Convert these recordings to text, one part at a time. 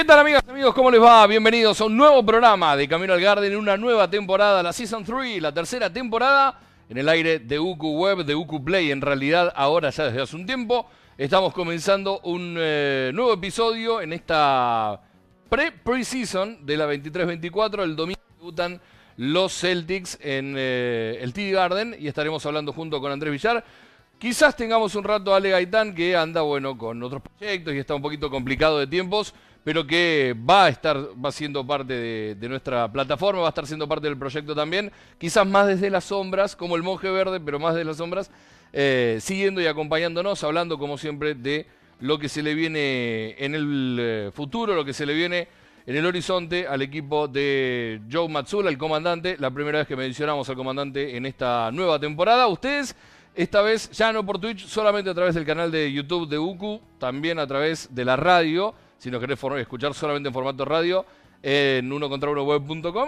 ¿Qué tal amigas amigos? ¿Cómo les va? Bienvenidos a un nuevo programa de Camino al Garden, una nueva temporada, la Season 3, la tercera temporada en el aire de UQ Web, de UQ Play. En realidad, ahora ya desde hace un tiempo, estamos comenzando un eh, nuevo episodio en esta pre-preseason de la 23-24. El domingo debutan los Celtics en eh, el TD Garden y estaremos hablando junto con Andrés Villar. Quizás tengamos un rato a Ale Gaitán que anda, bueno, con otros proyectos y está un poquito complicado de tiempos pero que va a estar, va siendo parte de, nuestra plataforma, va a estar siendo parte del proyecto también, quizás más desde las sombras, como el monje verde, pero más desde las sombras, eh, siguiendo y acompañándonos, hablando como siempre de lo que se le viene en el eh, futuro, lo que se le viene en el horizonte al equipo de Joe Matsula, el comandante, la primera vez que mencionamos al comandante en esta nueva temporada. Ustedes, esta vez ya no por Twitch, solamente a través del canal de YouTube de UCU, también a través de la radio si nos querés escuchar solamente en formato radio, en uno contra uno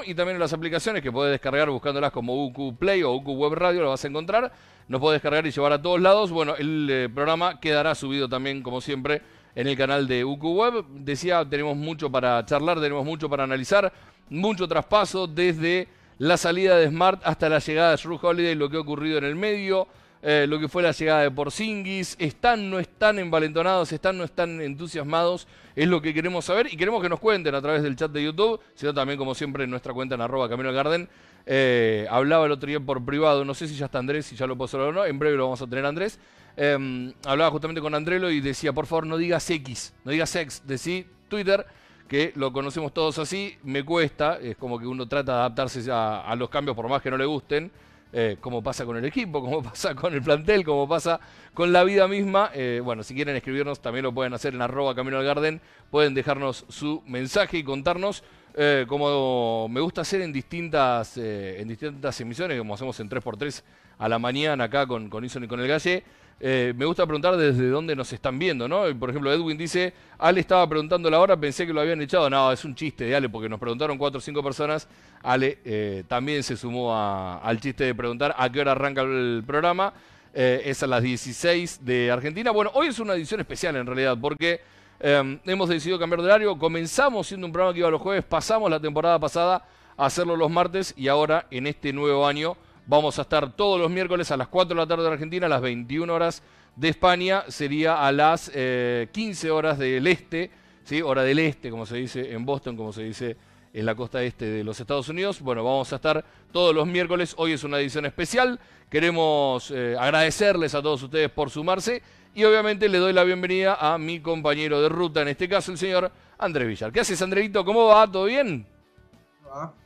y también en las aplicaciones que puedes descargar buscándolas como UQ Play o UQ Web Radio, lo vas a encontrar. Nos puedes descargar y llevar a todos lados. Bueno, el eh, programa quedará subido también, como siempre, en el canal de UQ Web. Decía, tenemos mucho para charlar, tenemos mucho para analizar, mucho traspaso desde la salida de Smart hasta la llegada de Shrew Holiday, lo que ha ocurrido en el medio. Eh, lo que fue la llegada de Porzingis, están, no están envalentonados, están, no están entusiasmados, es lo que queremos saber y queremos que nos cuenten a través del chat de YouTube, sino también como siempre en nuestra cuenta en arroba Camino Garden. Eh, hablaba el otro día por privado, no sé si ya está Andrés, si ya lo puedo hacer o no, en breve lo vamos a tener Andrés. Em, hablaba justamente con Andrelo y decía, por favor no digas X, no digas X, decí Twitter, que lo conocemos todos así, me cuesta, es como que uno trata de adaptarse a los cambios por más que no le gusten. Eh, como pasa con el equipo, como pasa con el plantel, como pasa con la vida misma. Eh, bueno, si quieren escribirnos también lo pueden hacer en arroba Camino al Garden, pueden dejarnos su mensaje y contarnos, eh, como me gusta hacer en distintas, en distintas emisiones, como hacemos en 3x3 a la mañana acá con, con Ison y con el Galle. Eh, me gusta preguntar desde dónde nos están viendo, ¿no? Por ejemplo, Edwin dice, Ale estaba preguntando la hora, pensé que lo habían echado. No, es un chiste de Ale, porque nos preguntaron cuatro o cinco personas. Ale eh, también se sumó al chiste de preguntar a qué hora arranca el programa. Eh, es a las 16 de Argentina. Bueno, hoy es una edición especial en realidad, porque em, hemos decidido cambiar de horario. Comenzamos siendo un programa que iba los jueves, pasamos la temporada pasada a hacerlo los martes y ahora en este nuevo año Vamos a estar todos los miércoles a las 4 de la tarde de Argentina, a las 21 horas de España, sería a las 15 eh, horas del este, ¿sí? hora del este, como se dice en Boston, como se dice en la costa este de los Estados Unidos. Bueno, vamos a estar todos los miércoles. Hoy es una edición especial. Queremos eh, agradecerles a todos ustedes por sumarse y obviamente le doy la bienvenida a mi compañero de ruta, en este caso el señor Andrés Villar. ¿Qué haces, Andreito? ¿Cómo va? ¿Todo bien?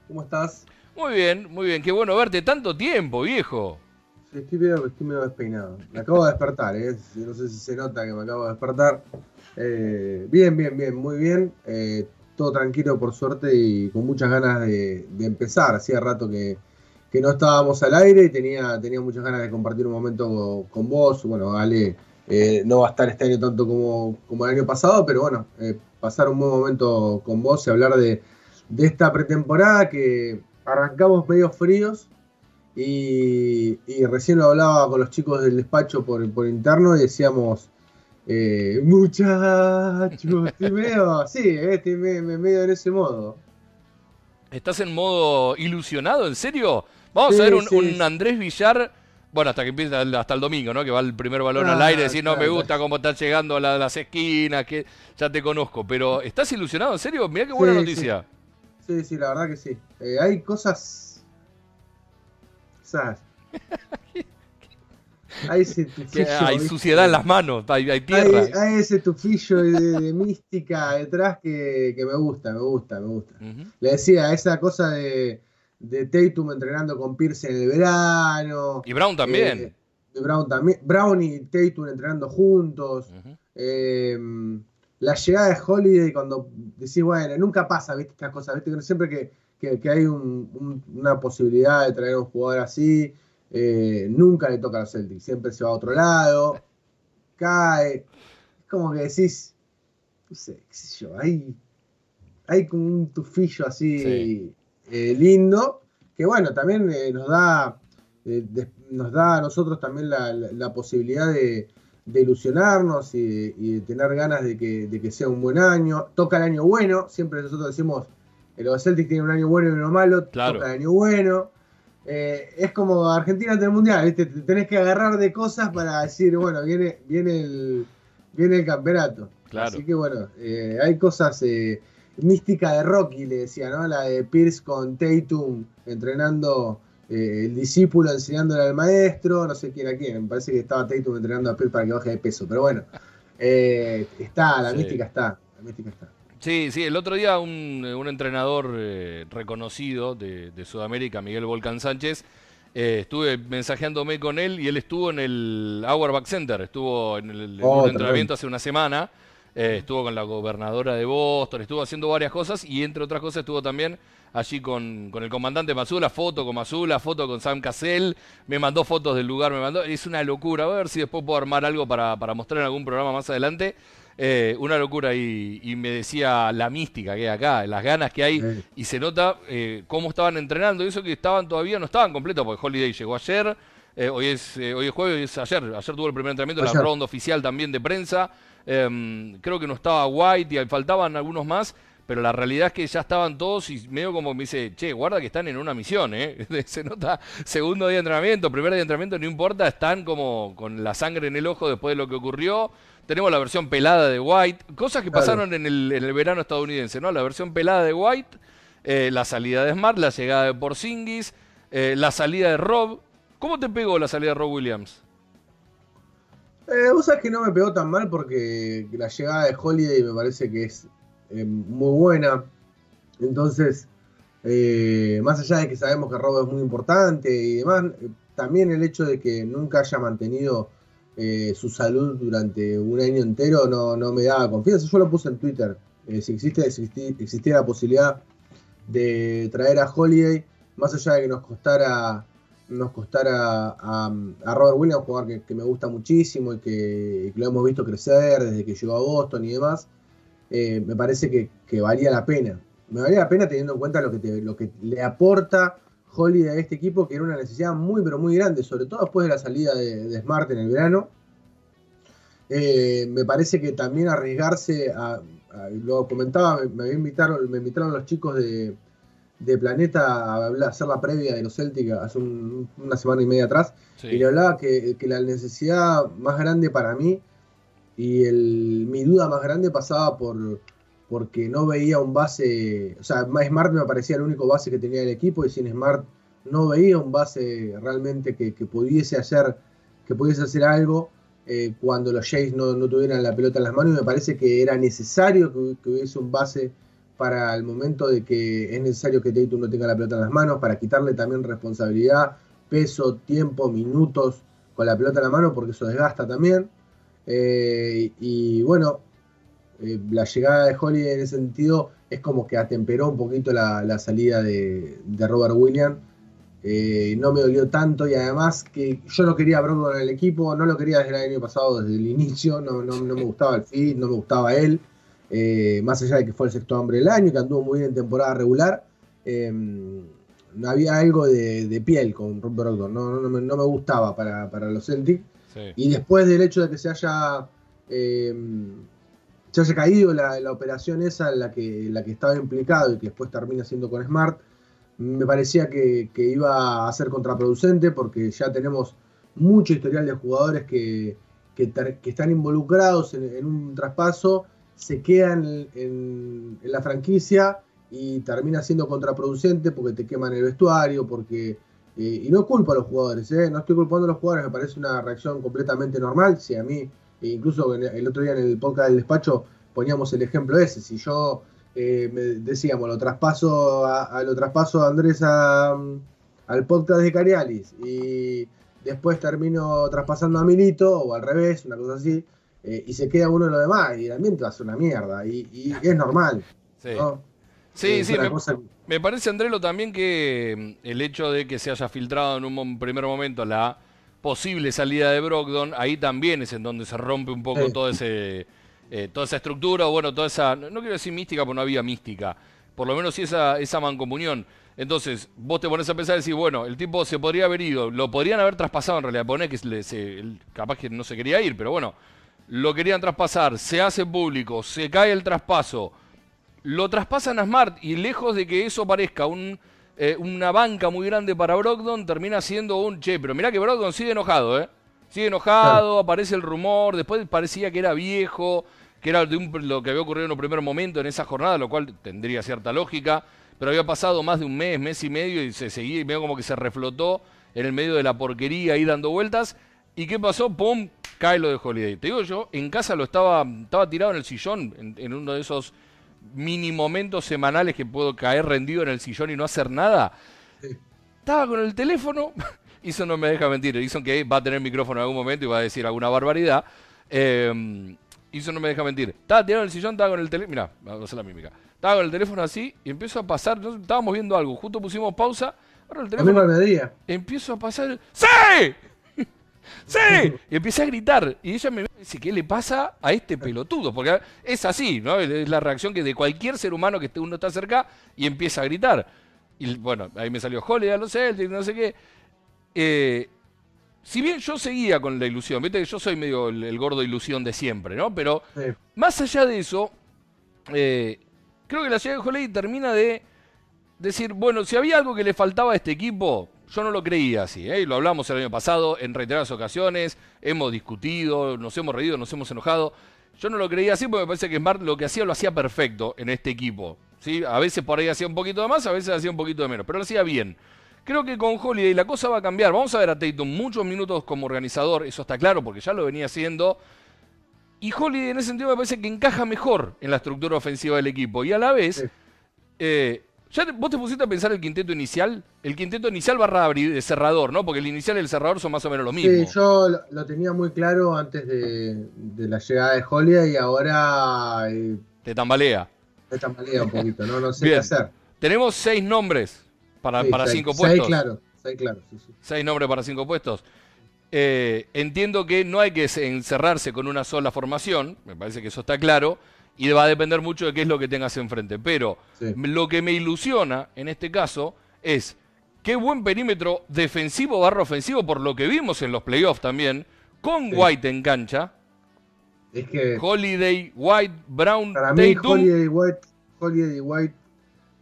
¿Cómo estás? Muy bien, muy bien. Qué bueno verte tanto tiempo, viejo. Estoy medio, estoy medio despeinado. Me acabo de despertar, ¿eh? No sé si se nota que me acabo de despertar. Eh, bien, bien, bien, muy bien. Eh, todo tranquilo, por suerte, y con muchas ganas de, empezar. Hacía rato que, no estábamos al aire y tenía, tenía muchas ganas de compartir un momento con, vos. Bueno, Ale eh, no va a estar este año tanto como, el año pasado, pero bueno, pasar un buen momento con vos y hablar de esta pretemporada que arrancamos medio fríos y, recién lo hablaba con los chicos del despacho por, interno y decíamos, eh, muchachos, estoy medio, sí, eh, estoy medio, en ese modo. ¿Estás en modo ilusionado? ¿En serio? Vamos a ver un, Andrés Villar, bueno, hasta que empieza hasta el domingo, ¿no? Que va el primer balón al aire, decir, no me gusta cómo estás llegando a, las esquinas, que ya te conozco, pero ¿estás ilusionado? ¿En serio? Mirá qué buena noticia. Sí, sí, la verdad que sí. Eh, hay cosas. ¿Sabes? hay ese tufillo. Hay suciedad en las manos, hay, tierra. Hay, ese tufillo de, mística detrás que, me gusta, me gusta, me gusta. Le decía, esa cosa de, de Tatum entrenando con Pierce en el verano. Y Brown también. Eh, Brown también. Brown y Tatum entrenando juntos. eh, la llegada de Holiday cuando decís, bueno, nunca pasa, viste, estas cosas, viste, siempre que, que, hay una posibilidad de traer a un jugador así, eh, nunca le toca a los Celtics, siempre se va a otro lado, cae, es como que decís, no sé, qué sé yo, hay, hay como un tufillo así eh, lindo, que bueno, también eh, nos da nos da a nosotros también la posibilidad de, ilusionarnos y, de tener ganas de que, de que, sea un buen año. Toca el año bueno, siempre nosotros decimos, el Celtic tiene un año bueno y uno malo, toca el año bueno. Eh, es como Argentina ante el Mundial, ¿viste? Te tenés que agarrar de cosas para decir, bueno, viene, viene, el, viene el campeonato. Así que bueno, eh, hay cosas eh, mística de Rocky, le decía, ¿no? La de Pierce con Tatum entrenando el discípulo enseñándole al maestro, no sé quién a quién, me parece que estaba Tatum entrenando a Pierce para que baje de peso, pero bueno, está, la mística está, la mística está. Sí, sí, el otro día un, entrenador eh, reconocido de, Sudamérica, Miguel Volcán Sánchez, eh, estuve mensajeándome con él y él estuvo en el Auerbach Center, estuvo en el oh, entrenamiento hace una semana, eh, estuvo con la gobernadora de Boston, estuvo haciendo varias cosas y entre otras cosas estuvo también allí con, con el comandante Mazula, foto con Mazula, foto con Sam Cassell, me mandó fotos del lugar, me mandó, es una locura, a ver si después puedo armar algo para, para mostrar en algún programa más adelante. Eh, una locura y, me decía la mística que hay acá, las ganas que hay y se nota eh, cómo estaban entrenando. Y eso que estaban todavía no estaban completos porque Holiday llegó ayer, eh, hoy, es, hoy es jueves, hoy es ayer, ayer tuvo el primer entrenamiento, la ronda oficial también de prensa, em, creo que no estaba White y faltaban algunos más, pero la realidad es que ya estaban todos y medio como me dice, che, guarda que están en una misión, ¿eh? Se nota segundo día de entrenamiento, primer día de entrenamiento, no importa, están como con la sangre en el ojo después de lo que ocurrió. Tenemos la versión pelada de White, cosas que pasaron en el, en el, verano estadounidense, ¿no? La versión pelada de White, eh, la salida de Smart, la llegada de Porzingis, eh, la salida de Rob. ¿Cómo te pegó la salida de Rob Williams? Eh, vos sabés que no me pegó tan mal porque la llegada de Holiday me parece que es eh, muy buena. Entonces, eh, más allá de que sabemos que Robo es muy importante y demás, eh, también el hecho de que nunca haya mantenido su salud durante un año entero no, no, me daba confianza. Yo lo puse en Twitter. si existe, existía la posibilidad de traer a Holiday, más allá de que nos costara nos costara a, Robert Williams, un jugador que, me gusta muchísimo y que, lo hemos visto crecer desde que llegó a Boston y demás. Eh, me parece que, valía la pena. Me valía la pena teniendo en cuenta lo que, lo que le aporta Holiday a este equipo, que era una necesidad muy, pero muy grande, sobre todo después de la salida de, Smart en el verano. Eh, me parece que también arriesgarse a, lo comentaba, me, invitaron, me invitaron los chicos de, Planeta a, hacer la previa de los Celtic hace una semana y media atrás, y le hablaba que, que la necesidad más grande para mí y el, mi duda más grande pasaba por porque no veía un base, o sea, Smart me parecía el único base que tenía el equipo y sin Smart no veía un base realmente que, pudiese hacer que pudiese hacer algo eh, cuando los Jays no, tuvieran la pelota en las manos y me parece que era necesario que, hubiese un base para el momento de que es necesario que Tatum no tenga la pelota en las manos, para quitarle también responsabilidad, peso, tiempo, minutos con la pelota en la mano, porque eso desgasta también. Eh, y bueno, eh, la llegada de Holly en ese sentido es como que atemperó un poquito la, salida de, Robert Williams. Eh, no me dolió tanto y además que yo no quería a Brogdon en el equipo, no lo quería desde el año pasado, desde el inicio, no, me gustaba el feed, no me gustaba él, más allá de que fue el sexto hombre del año, que anduvo muy bien en temporada regular, no había algo de, piel con Brogdon, no, no, me, gustaba para, para los Celtics. Y después del hecho de que se haya, em, se haya caído la, operación esa en la que, la que estaba implicado y que después termina siendo con Smart, me parecía que, iba a ser contraproducente porque ya tenemos mucho historial de jugadores que, que, están involucrados en, un traspaso, se quedan en, la franquicia y termina siendo contraproducente porque te queman el vestuario, porque eh, y no culpo a los jugadores, ¿eh? no estoy culpando a los jugadores, me parece una reacción completamente normal. Si a mí, incluso el otro día en el podcast del despacho poníamos el ejemplo ese, si yo eh, me decíamos, lo traspaso a, lo traspaso a Andrés al podcast de Carialis y después termino traspasando a Milito o al revés, una cosa así, y se queda uno de lo demás y el ambiente va a ser una mierda y, es normal. Sí, sí, sí me parece, Andrelo, también que mm, el hecho de que se haya filtrado en un primer momento la posible salida de Brogdon, ahí también es en donde se rompe un poco todo ese, eh, toda esa estructura, o bueno, toda esa, no, quiero decir mística porque no había mística, por lo menos sí esa, esa mancomunión. Entonces, vos te pones a pensar y decís, bueno, el tipo se podría haber ido, lo podrían haber traspasado en realidad, poner que se, capaz que no se quería ir, pero bueno, lo querían traspasar, se hace público, se cae el traspaso, lo traspasan a Smart y lejos de que eso parezca un, eh, una banca muy grande para Brogdon, termina siendo un, che, pero mirá que Brogdon sigue enojado, ¿eh? Sigue enojado, aparece el rumor, después parecía que era viejo, que era de lo que había ocurrido en un primer momento en esa jornada, lo cual tendría cierta lógica pero había pasado más de un mes, mes y medio y se seguía y medio como que se reflotó en el medio de la porquería ahí dando vueltas. ¿Y qué pasó? ¡Pum! Cae lo de Holiday. Te digo yo, en casa lo estaba, estaba tirado en el sillón, en, uno de esos mini momentos semanales que puedo caer rendido en el sillón y no hacer nada. Estaba con el teléfono, eso no me deja mentir, hizo que va a tener micrófono en algún momento y va a decir alguna barbaridad. Eh, eso no me deja mentir. Estaba tirado en el sillón, estaba con el teléfono. Mira, vamos a hacer la mímica. Estaba con el teléfono así y empiezo a pasar. Estábamos viendo algo. Justo pusimos pausa. Ahora el teléfono. Empiezo a pasar. ¡Sí! ¡Sí! Y empecé a gritar. Y ella me dice, ¿qué le pasa a este pelotudo? Porque es así, ¿no? Es la reacción que de cualquier ser humano que uno está cerca y empieza a gritar. Y bueno, ahí me salió Holiday a los Celtics, no sé qué. Eh, si bien yo seguía con la ilusión, viste que yo soy medio el, gordo ilusión de siempre, ¿no? Pero más allá de eso, eh, creo que la ciudad de Holiday termina de decir, bueno, si había algo que le faltaba a este equipo, yo no lo creía así, ¿eh? lo hablamos el año pasado en reiteradas ocasiones, hemos discutido, nos hemos reído, nos hemos enojado. Yo no lo creía así porque me parece que Smart lo que hacía lo hacía perfecto en este equipo. ¿sí? A veces por ahí hacía un poquito de más, a veces hacía un poquito de menos, pero lo hacía bien. Creo que con Holiday la cosa va a cambiar. Vamos a ver a Tatum muchos minutos como organizador, eso está claro porque ya lo venía haciendo. Y Holiday en ese sentido me parece que encaja mejor en la estructura ofensiva del equipo. Y a la vez, eh, ¿ya vos te pusiste a pensar el quinteto inicial? El quinteto inicial barra de cerrador, ¿no? Porque el inicial y el cerrador son más o menos lo mismo. Sí, yo lo, tenía muy claro antes de, la llegada de Holiday y ahora... Eh, te tambalea. Te tambalea un poquito, ¿no? No sé qué hacer. Tenemos seis nombres para, para cinco puestos. Seis, claro. Seis, claro. Seis nombres para cinco puestos. Eh, entiendo que no hay que encerrarse con una sola formación, me parece que eso está claro, y va a depender mucho de qué es lo que tengas enfrente. Pero lo que me ilusiona en este caso es qué buen perímetro defensivo barra ofensivo, por lo que vimos en los playoffs también, con White en cancha. Es que Holiday, White, Brown, para mí Holiday, White, Holiday, White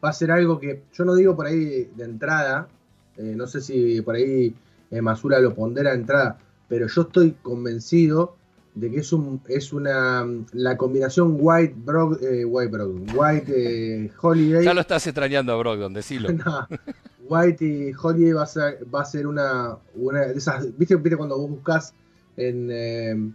va a ser algo que yo no digo por ahí de entrada, eh, no sé si por ahí eh, Masura lo pondera de entrada, pero yo estoy convencido de que es un es una la combinación White Brog, eh, White White eh, Holiday. Ya lo estás extrañando a Brogdon, decilo. White y Holiday va a ser, va a ser una, una de esas. ¿viste, ¿Viste cuando vos buscas en, en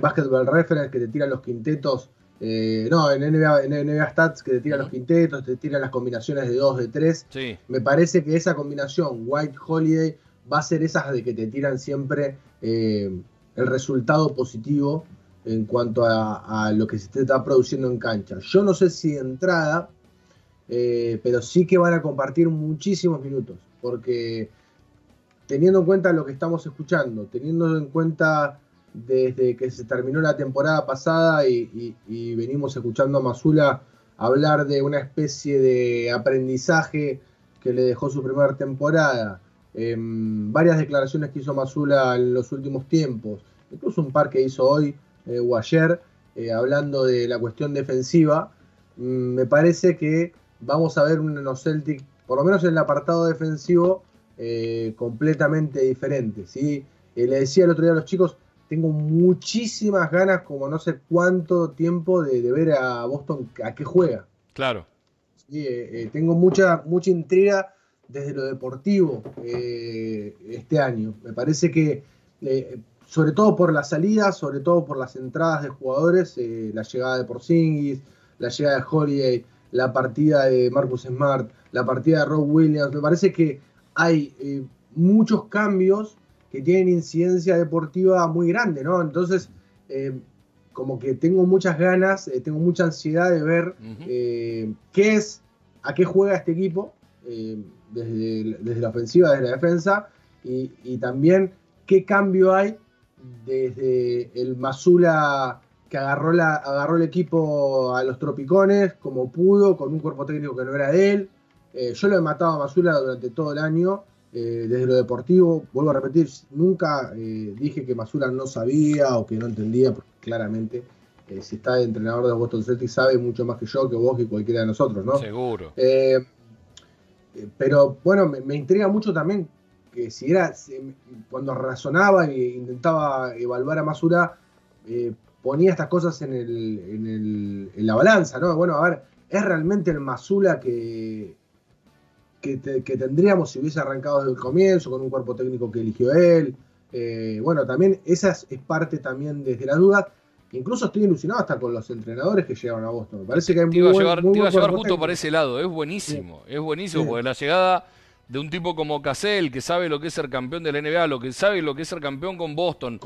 Basketball Reference que te tiran los quintetos? no, en NBA, en NBA Stats que te tiran los quintetos, te tiran las combinaciones de 2, de 3. Sí. Me parece que esa combinación White Holiday va a ser esas de que te tiran siempre eh, el resultado positivo en cuanto a, lo que se está produciendo en cancha. Yo no sé si de entrada, eh, pero sí que van a compartir muchísimos minutos, porque teniendo en cuenta lo que estamos escuchando, teniendo en cuenta desde que se terminó la temporada pasada y, y venimos escuchando a Mazula hablar de una especie de aprendizaje que le dejó su primera temporada, Em, varias declaraciones que hizo Mazula en los últimos tiempos, incluso un par que hizo hoy eh, o ayer, eh, hablando de la cuestión defensiva, mm, me parece que vamos a ver unos Celtic, por lo menos en el apartado defensivo, eh, completamente diferente. ¿sí? le decía el otro día a los chicos, tengo muchísimas ganas, como no sé cuánto tiempo, de, ver a Boston a qué juega. Claro. tengo mucha, mucha intriga desde lo deportivo eh, este año. Me parece que, eh, sobre todo por la salida, sobre todo por las entradas de jugadores, eh, la llegada de Porzingis, la llegada de Holiday, la partida de Marcus Smart, la partida de Rob Williams, me parece que hay muchos cambios que tienen incidencia deportiva muy grande, ¿no? Entonces, como que tengo muchas ganas, tengo mucha ansiedad de ver qué es, a qué juega este equipo desde, la ofensiva, desde la defensa, y, también qué cambio hay desde el Masula que agarró, la, agarró el equipo a los tropicones como pudo, con un cuerpo técnico que no era de él. Eh, yo lo he matado a Masula durante todo el año, eh, desde lo deportivo. Vuelvo a repetir, nunca eh, dije que Masula no sabía o que no entendía, porque claramente si está de entrenador de Boston Celtics sabe mucho más que yo, que vos, que cualquiera de nosotros, ¿no? Seguro. Pero bueno, me, intriga mucho también que si era, cuando razonaba e intentaba evaluar a Masura, ponía estas cosas en, el, en, la balanza, ¿no? Bueno, a ver, ¿es realmente el Masula que, que, tendríamos si hubiese arrancado desde el comienzo, con un cuerpo técnico que eligió él? Eh, bueno, también esa es, parte también desde la duda. Incluso estoy ilusionado hasta con los entrenadores que llegaron a Boston. Me parece que hay te iba a llevar, te iba a llevar justo por ese lado. Es buenísimo. Es buenísimo porque la llegada de un tipo como Cassell, que sabe lo que es ser campeón de la NBA, lo que sabe lo que es ser campeón con Boston,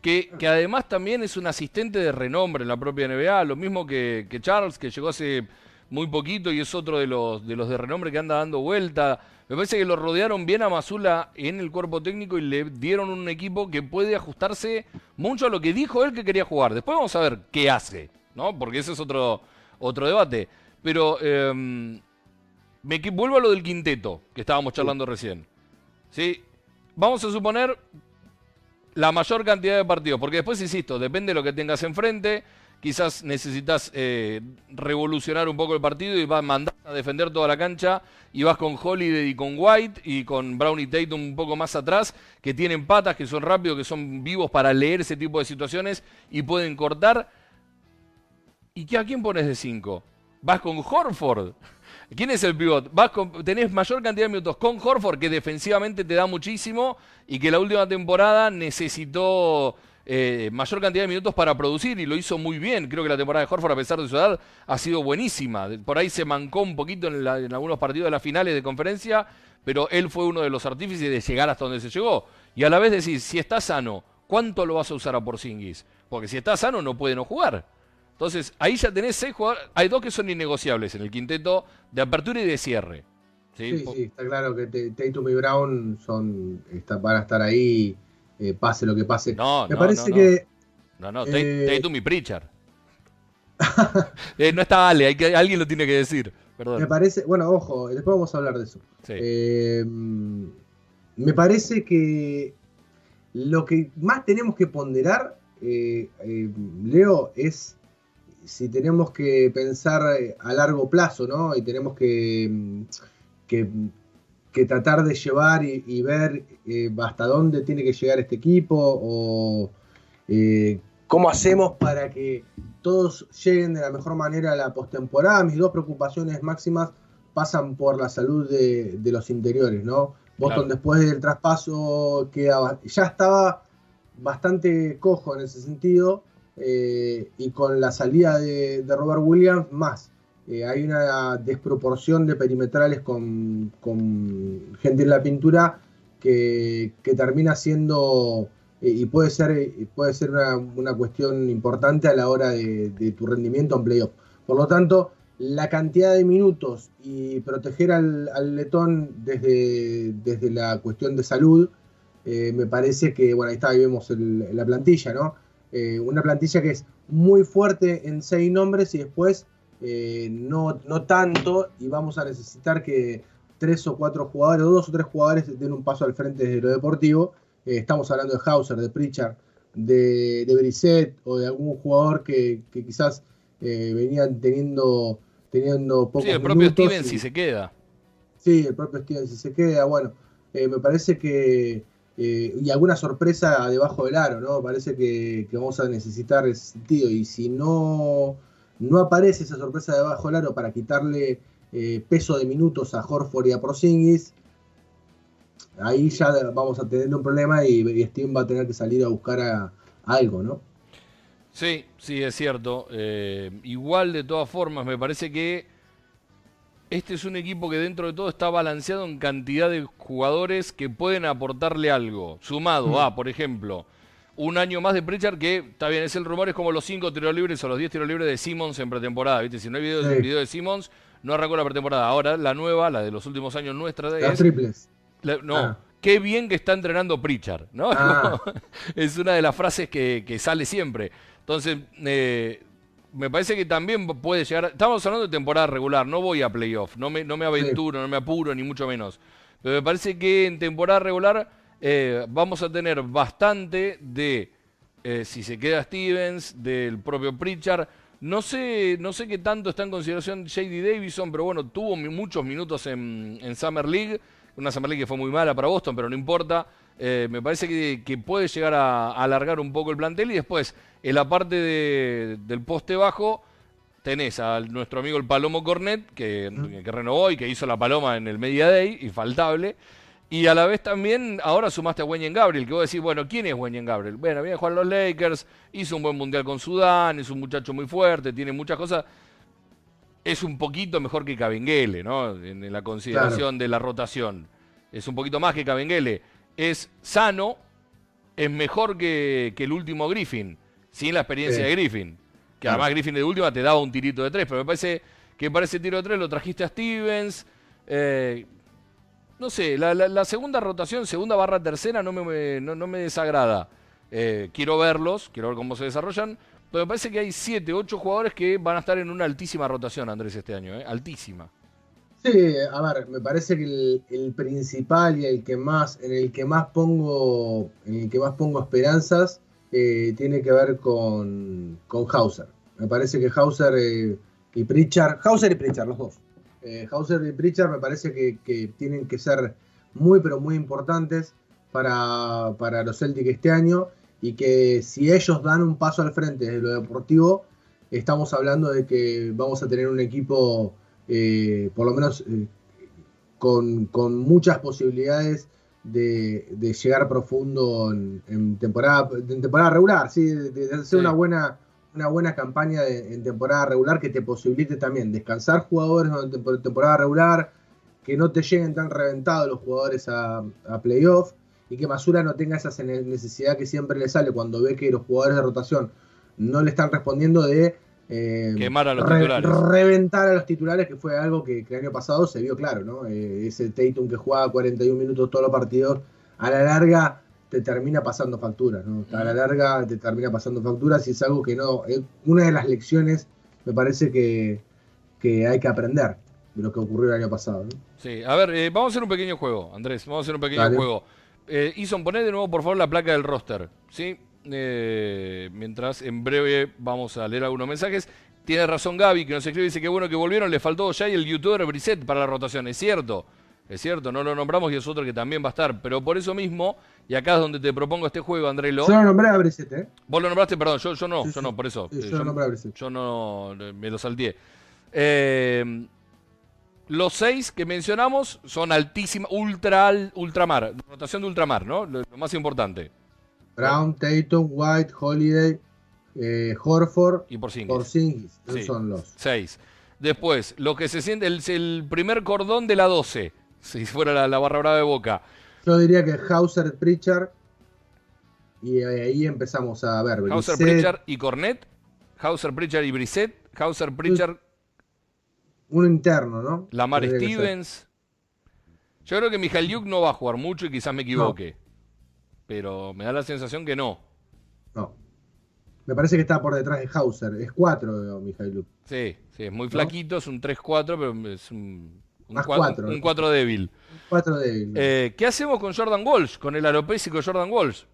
Que, que además también es un asistente de renombre en la propia NBA, lo mismo que, Charles, que llegó hace muy poquito y es otro de los, de los de renombre que anda dando vuelta. Me parece que lo rodearon bien a Masula en el cuerpo técnico y le dieron un equipo que puede ajustarse mucho a lo que dijo él que quería jugar. Después vamos a ver qué hace, ¿no? Porque ese es otro, otro debate. Pero em, me vuelvo a lo del quinteto que estábamos charlando recién. ¿Sí? Vamos a suponer la mayor cantidad de partidos, porque después, insisto, depende de lo que tengas enfrente. Quizás necesitas eh, revolucionar un poco el partido y vas a mandar a defender toda la cancha y vas con Holiday y con White y con Brown y Tatum un poco más atrás, que tienen patas, que son rápidos, que son vivos para leer ese tipo de situaciones y pueden cortar. ¿Y a quién pones de 5? Vas con Horford. ¿Quién es el pivot? Vas tenés mayor cantidad de minutos con Horford, que defensivamente te da muchísimo y que la última temporada necesitó eh, mayor cantidad de minutos para producir y lo hizo muy bien. Creo que la temporada de Horford, a pesar de su edad, ha sido buenísima. Por ahí se mancó un poquito en, algunos partidos de las finales de conferencia, pero él fue uno de los artífices de llegar hasta donde se llegó. Y a la vez decir, si está sano, ¿cuánto lo vas a usar a Porzingis? Porque si está sano no puede no jugar. Entonces, ahí ya tenés seis jugadores. Hay dos que son innegociables en el quinteto de apertura y de cierre. Sí, sí, está claro que Tatum y Brown son, van a estar ahí, eh, pase lo que pase. No, Me parece que. No, no, eh, y Pritchard. Eh, no está Ale, hay que, alguien lo tiene que decir. Perdón. Me parece, bueno, ojo, después vamos a hablar de eso. me parece que lo que más tenemos que ponderar, Leo, es si tenemos que pensar eh, a largo plazo, ¿no? Y tenemos que, mm, que, tratar de llevar y, ver eh, hasta dónde tiene que llegar este equipo o eh, cómo hacemos para que todos lleguen de la mejor manera a la postemporada. Mis dos preocupaciones máximas pasan por la salud de, los interiores, ¿no? Boston después del traspaso quedaba, ya estaba bastante cojo en ese sentido eh, y con la salida de, Robert Williams más. Eh, hay una desproporción de perimetrales con, gente en la pintura que, termina siendo eh, y puede ser, puede ser una, cuestión importante a la hora de, tu rendimiento en playoff. Por lo tanto, la cantidad de minutos y proteger al, letón desde, desde la cuestión de salud, me parece que, bueno, ahí está, ahí vemos la plantilla, ¿no? Eh, una plantilla que es muy fuerte en seis nombres y después eh, no, no tanto y vamos a necesitar que tres o cuatro jugadores o dos o tres jugadores den un paso al frente de lo deportivo. Eh, estamos hablando de Hauser, de Pritchard, de, de Brissett o de algún jugador que, quizás venían teniendo, teniendo pocos Sí, el propio Steven si se queda. Sí, el propio Steven si se queda. Bueno, me parece que eh, y alguna sorpresa debajo del aro, ¿no? Parece que, vamos a necesitar ese sentido. Y si no, no aparece esa sorpresa debajo del aro para quitarle eh, peso de minutos a Horford y a Prozingis, ahí ya vamos a tener un problema y, Steven va a tener que salir a buscar a, algo, ¿no? Sí, sí, es cierto. Eh, igual, de todas formas, me parece que este es un equipo que dentro de todo está balanceado en cantidad de jugadores que pueden aportarle algo. Sumado mm. a, por ejemplo, un año más de Pritchard que, está bien, es el rumor, es como los 5 tiros libres o los 10 tiros libres de Simmons en pretemporada. ¿viste? Si no hay video, de Simmons, no arrancó la pretemporada. Ahora, la nueva, la de los últimos años nuestra. De, Las triples. no, ah. qué bien que está entrenando Pritchard, ¿no? Ah. es una de las frases que, que sale siempre. Entonces, eh, me parece que también puede llegar. Estamos hablando de temporada regular, no voy a playoff, no me, no me aventuro, no me apuro, ni mucho menos. Pero me parece que en temporada regular eh, vamos a tener bastante de eh, si se queda Stevens, del propio Pritchard. No sé, no sé qué tanto está en consideración JD Davison, pero bueno, tuvo muchos minutos en, Summer League. Una Summer League que fue muy mala para Boston, pero no importa. Eh, me parece que, puede llegar a, alargar un poco el plantel. Y después, en la parte del poste bajo, tenés a nuestro amigo el Palomo Cornet, que, que renovó y que hizo la paloma en el Media Day, infaltable. Y a la vez también, ahora sumaste a Wenyen Gabriel, que vos decís, bueno, ¿quién es Wenyen Gabriel? Bueno, viene a jugar los Lakers, hizo un buen mundial con Sudán, es un muchacho muy fuerte, tiene muchas cosas. Es un poquito mejor que Cabengele, ¿no? En, la consideración de la rotación. Es un poquito más que Cabengele. Es sano, es mejor que, el último Griffin, sin la experiencia de Griffin. Que además Griffin de última te daba un tirito de tres, pero me parece que para ese tiro de tres lo trajiste a Stevens. Eh, no sé, la, segunda rotación, segunda barra tercera, no me, no, me desagrada. Eh, quiero verlos, quiero ver cómo se desarrollan. Pero me parece que hay siete, ocho jugadores que van a estar en una altísima rotación, Andrés, este año, ¿eh? altísima. Sí, a ver, me parece que el, principal y el que más, en el que más pongo, en el que más pongo esperanzas, eh, tiene que ver con, con Hauser. Me parece que Hauser eh, y Pritchard, Hauser y Pritchard, los dos. Eh, Hauser y Pritchard me parece que, tienen que ser muy, pero muy importantes para, los Celtics este año y que si ellos dan un paso al frente de lo deportivo, estamos hablando de que vamos a tener un equipo, eh, por lo menos eh, con, muchas posibilidades de, llegar profundo en, temporada, en temporada regular, ¿sí? de, hacer una buena una buena campaña en temporada regular que te posibilite también descansar jugadores en temporada regular, que no te lleguen tan reventados los jugadores a, playoff y que Masura no tenga esa necesidad que siempre le sale cuando ve que los jugadores de rotación no le están respondiendo de eh, quemar a los titulares. Reventar a los titulares, que fue algo que, el año pasado se vio claro, ¿no? Eh, ese Tatum que jugaba 41 minutos todos los partidos, a la larga te termina pasando facturas, ¿no? A la larga te termina pasando facturas y es algo que no. Es una de las lecciones, me parece que, hay que aprender de lo que ocurrió el año pasado. Sí, a ver, eh, vamos a hacer un pequeño juego, Andrés, vamos a hacer un pequeño juego. Eh, Ison, poné de nuevo, por favor, la placa del roster, ¿sí? Eh, mientras en breve vamos a leer algunos mensajes. Tiene razón Gaby, que nos escribe, dice que bueno que volvieron, le faltó ya y el youtuber Briset para la rotación, es cierto. Es cierto, no lo nombramos y es otro que también va a estar. Pero por eso mismo, y acá es donde te propongo este juego, Andrelo. Yo lo nombré a Brissette, ¿eh? Vos lo nombraste, perdón, yo, yo no, yo no, por eso. yo, yo, lo nombré a. Yo no, me lo salteé. Eh, los seis que mencionamos son altísimos, ultra, ultramar, rotación de ultramar, ¿no? Lo, más importante. Brown, Tatum, White, Holiday, eh, Horford y Porzingis. Porzingis. Esos son los seis. Después, lo que se siente, el, el primer cordón de la 12 si fuera la, barra brava de Boca. Yo diría que Hauser, Pritchard, y ahí empezamos a ver. Hauser, Pritchard y Cornet, Hauser, Pritchard y Brissett, Hauser, Pritchard. Un interno, ¿no? Lamar Stevens. Yo creo que Mijael Yuk no va a jugar mucho y quizás me equivoque. Pero me da la sensación que no. No. Me parece que está por detrás de Hauser. Es 4, Mijael Yuk. Sí, sí, es muy flaquito, es un 3-4, pero es un un 4 Un 4 débil. Un débil. Eh, ¿Qué hacemos con Jordan Walsh? Con el aeropésico Jordan Walsh.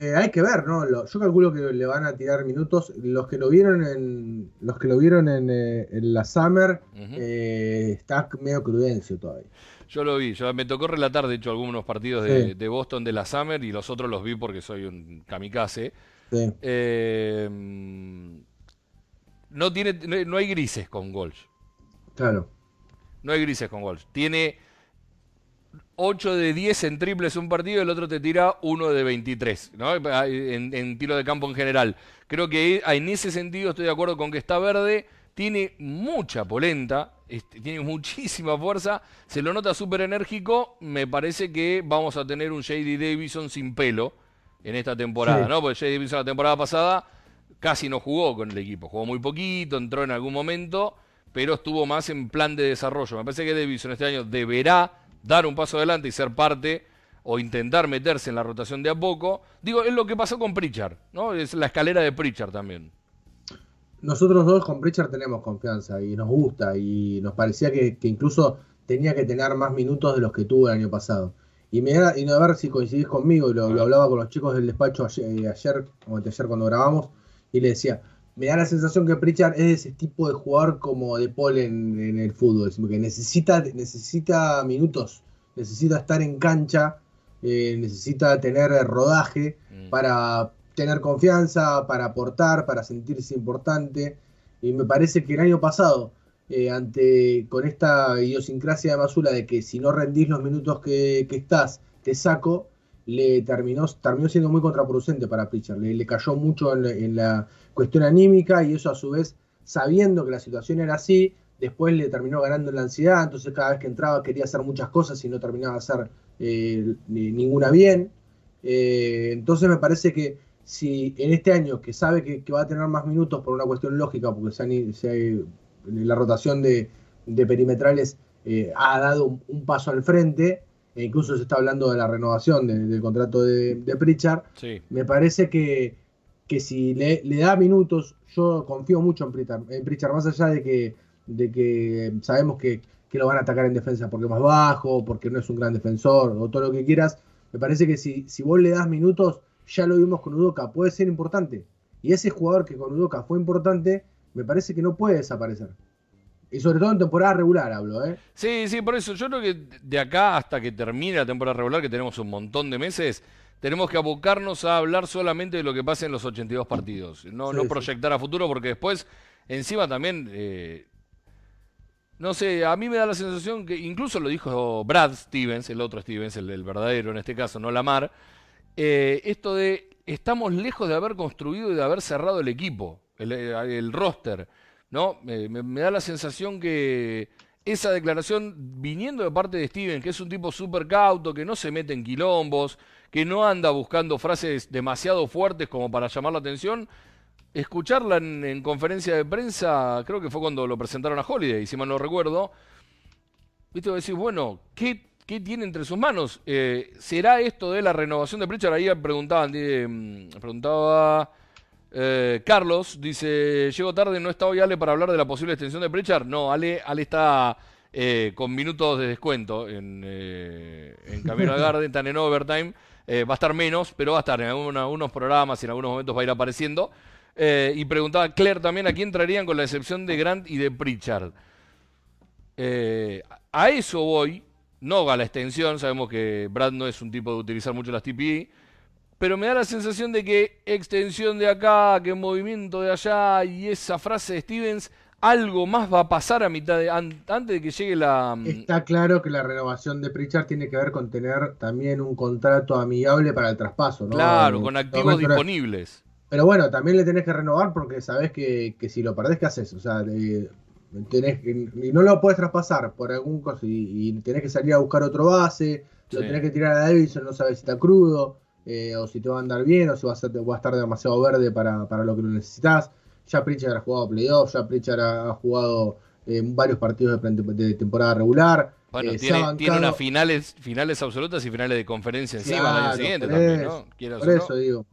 Eh, hay que ver, ¿no? yo calculo que le van a tirar minutos. Los que lo vieron en los que lo vieron en, eh, la Summer está medio crudencio todavía. Yo lo vi, yo me tocó relatar de hecho algunos partidos de, Boston de la Summer y los otros los vi porque soy un kamikaze. no tiene, no hay grises con Walsh. Claro. No hay grises con Walsh. Tiene 8 de 10 en triples un partido, el otro te tira 1 de 23, ¿no? En, tiro de campo en general. Creo que en ese sentido estoy de acuerdo con que está verde, tiene mucha polenta, este, tiene muchísima fuerza, se lo nota súper enérgico, me parece que vamos a tener un JD Davison sin pelo en esta temporada, ¿no? Porque JD Davison la temporada pasada casi no jugó con el equipo, jugó muy poquito, entró en algún momento pero estuvo más en plan de desarrollo. Me parece que Davison este año deberá dar un paso adelante y ser parte o intentar meterse en la rotación de a poco. Digo, es lo que pasó con Pritchard, ¿no? Es la escalera de Pritchard también. Nosotros dos con Pritchard tenemos confianza y nos gusta y nos parecía que, incluso tenía que tener más minutos de los que tuvo el año pasado. Y, me y a ver si coincidís conmigo, y lo, hablaba con los chicos del despacho ayer, ayer, o ayer cuando grabamos, y le decía, me da la sensación que Pritchard es ese tipo de jugador como de Paul en, el fútbol, que necesita, necesita minutos, necesita estar en cancha, eh, necesita tener rodaje mm. para tener confianza, para aportar, para sentirse importante. Y me parece que el año pasado, eh, ante con esta idiosincrasia de Masula de que si no rendís los minutos que, estás, te saco, le terminó, terminó siendo muy contraproducente para Pritchard. Le, cayó mucho en la, cuestión anímica y eso a su vez, sabiendo que la situación era así, después le terminó ganando la ansiedad, entonces cada vez que entraba quería hacer muchas cosas y no terminaba de hacer eh, ninguna bien. Eh, entonces me parece que si en este año, que sabe que, va a tener más minutos por una cuestión lógica, porque se la rotación de, perimetrales eh, ha dado un, paso al frente, e incluso se está hablando de la renovación del contrato de, de Pritchard, me parece que, que si le, da minutos, yo confío mucho en Pritchard, en Pritchard más allá de que, de que sabemos que, que lo van a atacar en defensa porque es más bajo, porque no es un gran defensor, o todo lo que quieras, me parece que si, si vos le das minutos, ya lo vimos con Udoca, puede ser importante. Y ese jugador que con Udoca fue importante, me parece que no puede desaparecer. Y sobre todo en temporada regular hablo, ¿eh? Sí, sí, por eso yo creo que de acá hasta que termine la temporada regular, que tenemos un montón de meses, tenemos que abocarnos a hablar solamente de lo que pasa en los 82 partidos. No, no proyectar a futuro, porque después, encima también, eh, no sé, a mí me da la sensación que, incluso lo dijo Brad Stevens, el otro Stevens, el, el verdadero en este caso, no Lamar, eh, esto de estamos lejos de haber construido y de haber cerrado el equipo, el, eh, roster, ¿no? me, da la sensación que esa declaración viniendo de parte de Steven, que es un tipo súper cauto, que no se mete en quilombos, que no anda buscando frases demasiado fuertes como para llamar la atención, escucharla en, conferencia de prensa, creo que fue cuando lo presentaron a Holiday, si mal no recuerdo, viste, decir, bueno, ¿qué ¿Qué tiene entre sus manos? Eh, ¿Será esto de la renovación de Pritchard? Ahí preguntaban, mm, preguntaba eh, Carlos, dice, llego tarde, ¿no está hoy Ale para hablar de la posible extensión de Pritchard? No, Ale, Ale está eh, con minutos de descuento en, en Camino al Garden, están en overtime, va a estar menos, pero va a estar en algunos programas y en algunos momentos va a ir apareciendo. y preguntaba Claire también a quién traerían con la excepción de Grant y de Pritchard. a eso voy, no a la extensión, sabemos que Brad no es un tipo de utilizar mucho las TPI, pero me da la sensación de que extensión de acá, que movimiento de allá y esa frase de Stevens, algo más va a pasar a mitad de, antes de que llegue la... Mm, Está claro que la renovación de Pritchard tiene que ver con tener también un contrato amigable para el traspaso, ¿no? Claro, con activos disponibles. Pero bueno, también le tenés que renovar porque sabés que, si lo perdés, ¿qué haces? O sea, y no lo puedes traspasar por algún cosa y, tenés que salir a buscar otro base, lo tenés que tirar a Davidson, no sabes si está crudo, eh, o si te va a andar bien, o si va a, estar demasiado verde para, lo que lo necesitas. Ya Pritchard ha jugado playoff, ya Pritchard ha, jugado eh, varios partidos de, temporada regular. Bueno, eh, tiene, unas finales, finales absolutas y finales de conferencia encima el año siguiente también, ¿no? por eso digo.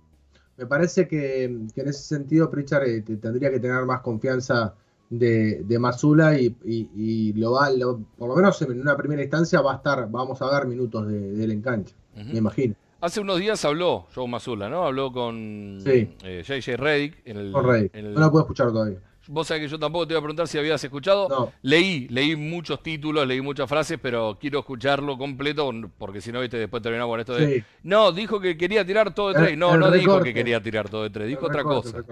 Me parece que, en ese sentido Pritchard tendría que tener más confianza de, de Masula y, lo va, por lo menos en una primera instancia va a estar, vamos a dar minutos de, él en cancha, me imagino. Hace unos días habló Joe Masula, ¿no? Habló con sí. JJ eh, Reddick. En el, con Reddick. No lo puedo escuchar todavía. Vos sabés que yo tampoco te iba a preguntar si habías escuchado. Leí, leí muchos títulos, leí muchas frases, pero quiero escucharlo completo porque si no, viste, después terminamos con esto de... No, dijo que quería tirar todo de tres. No, no dijo que quería tirar todo de tres, dijo otra cosa.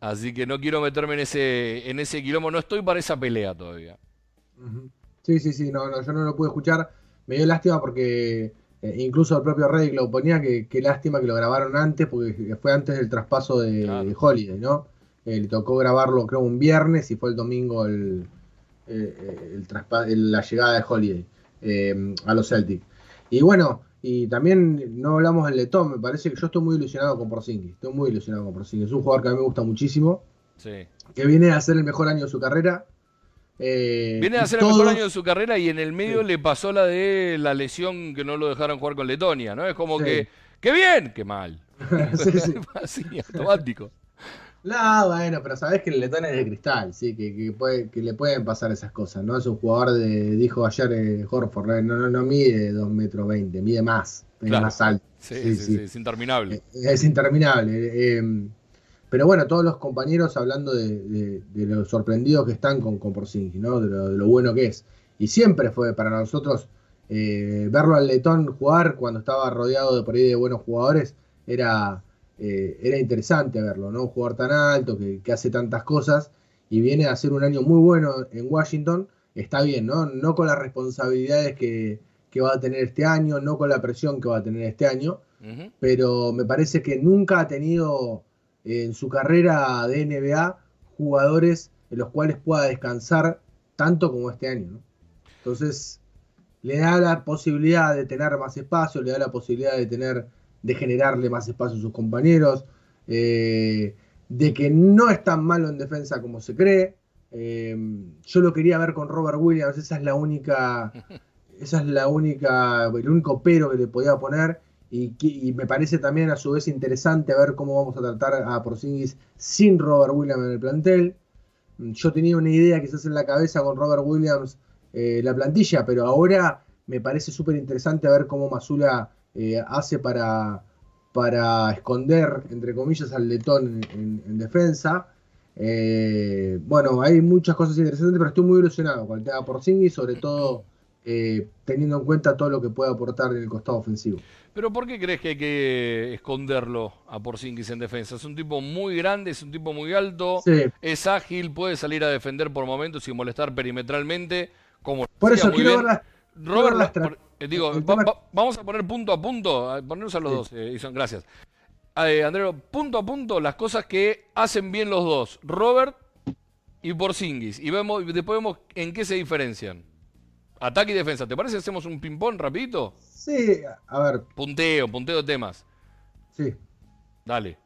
Así que no quiero meterme en ese, en ese quilombo. No estoy para esa pelea todavía. Sí, sí, sí. No, no, yo no lo pude escuchar. Me dio lástima porque eh, incluso el propio Reddick lo ponía que, lástima que lo grabaron antes porque fue antes del traspaso de, Holiday, ¿no? Eh, le tocó grabarlo creo un viernes y fue el domingo el, eh, el, la llegada de Holiday a los Celtics. Y bueno, y también no hablamos del Letón, me parece que yo estoy muy ilusionado con Porzingis. Estoy muy ilusionado con Porzingis. Es un jugador que a mí me gusta muchísimo. Que viene a ser el mejor año de su carrera. Eh, Viene a hacer el mejor año de su carrera y en el medio Sí. le pasó la de la lesión que no lo dejaron jugar con Letonia, ¿no? Es como Sí. que, ¡qué bien! ¡Qué mal! Sí, sí. Así, automático. No, bueno, pero sabés que el letón es de cristal, sí, que, que, puede, que le pueden pasar esas cosas, ¿no? Es un jugador de, dijo ayer eh, Horford, no, no, no mide 2 metros 20, mide más, Claro. más alto. Sí, Sí, sí, es interminable. Eh, Es interminable. eh, eh, pero bueno, todos los compañeros hablando de, de, de lo sorprendidos que están con, con ¿no? De lo, de lo bueno que es. Y siempre fue para nosotros eh, verlo al letón jugar cuando estaba rodeado de por ahí de buenos jugadores, era, eh, era interesante verlo, ¿no? Un jugador tan alto que, que hace tantas cosas y viene a hacer un año muy bueno en Washington, está bien, ¿no? No con las responsabilidades que, que va a tener este año, no con la presión que va a tener este año, pero me parece que nunca ha tenido en su carrera de NBA jugadores en los cuales pueda descansar tanto como este año. ¿no? Entonces, le da la posibilidad de tener más espacio, le da la posibilidad de tener, de generarle más espacio a sus compañeros, eh, de que no es tan malo en defensa como se cree. Eh, yo lo quería ver con Robert Williams, esa es la única, esa es la única, el único pero que le podía poner. Y, me parece también a su vez interesante ver cómo vamos a tratar a Porzingis sin Robert Williams en el plantel. Yo tenía una idea quizás en la cabeza con Robert Williams eh, la plantilla, pero ahora me parece súper interesante ver cómo Masula eh, hace para, para esconder, entre comillas, al letón en defensa. Eh, bueno, hay muchas cosas interesantes, pero estoy muy ilusionado con el tema Porzingis, sobre todo eh, teniendo en cuenta todo lo que puede aportar en el costado ofensivo. Pero ¿por qué crees que hay que esconderlo a Porzingis en defensa? Es un tipo muy grande, es un tipo muy alto, Sí, es ágil, puede salir a defender por momentos sin molestar perimetralmente, como por eso quiero ver Robert, las por- eh, digo, el va- tema- va- vamos a poner punto a punto, a ponernos a los Sí. dos, eh, gracias. Eh, Andreo, punto a punto las cosas que hacen bien los dos, Robert y Porzingis, y vemos, y después vemos en qué se diferencian. Ataque y defensa, ¿te parece que hacemos un ping-pong rapidito? Sí, a ver, Punteo, punteo de temas. sí. Dale.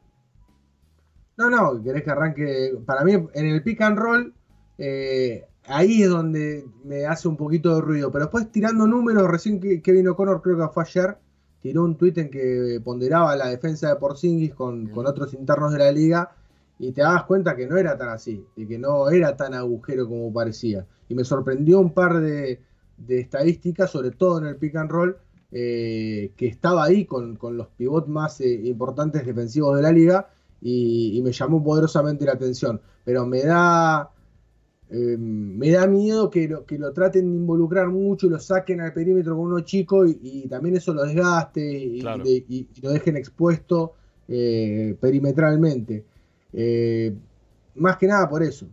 No, no, querés que arranque. Para mí, en el pick and roll, eh, ahí es donde me hace un poquito de ruido. Pero después, tirando números, recién que Kevin O'Connor, creo que fue ayer, tiró un tuit en que ponderaba la defensa de Porzingis con, con otros internos de la liga. Y te das cuenta que no era tan así, y que no era tan agujero como parecía. Y me sorprendió un par de, de estadísticas, sobre todo en el pick and roll, eh, que estaba ahí con, con los pivots más eh, importantes defensivos de la liga y, y me llamó poderosamente la atención. Pero me da, eh, me da miedo que lo, que lo traten de involucrar mucho y lo saquen al perímetro con uno chico y, y también eso lo desgaste y, Claro. de- y- lo dejen expuesto perimetralmente. Más que nada por eso.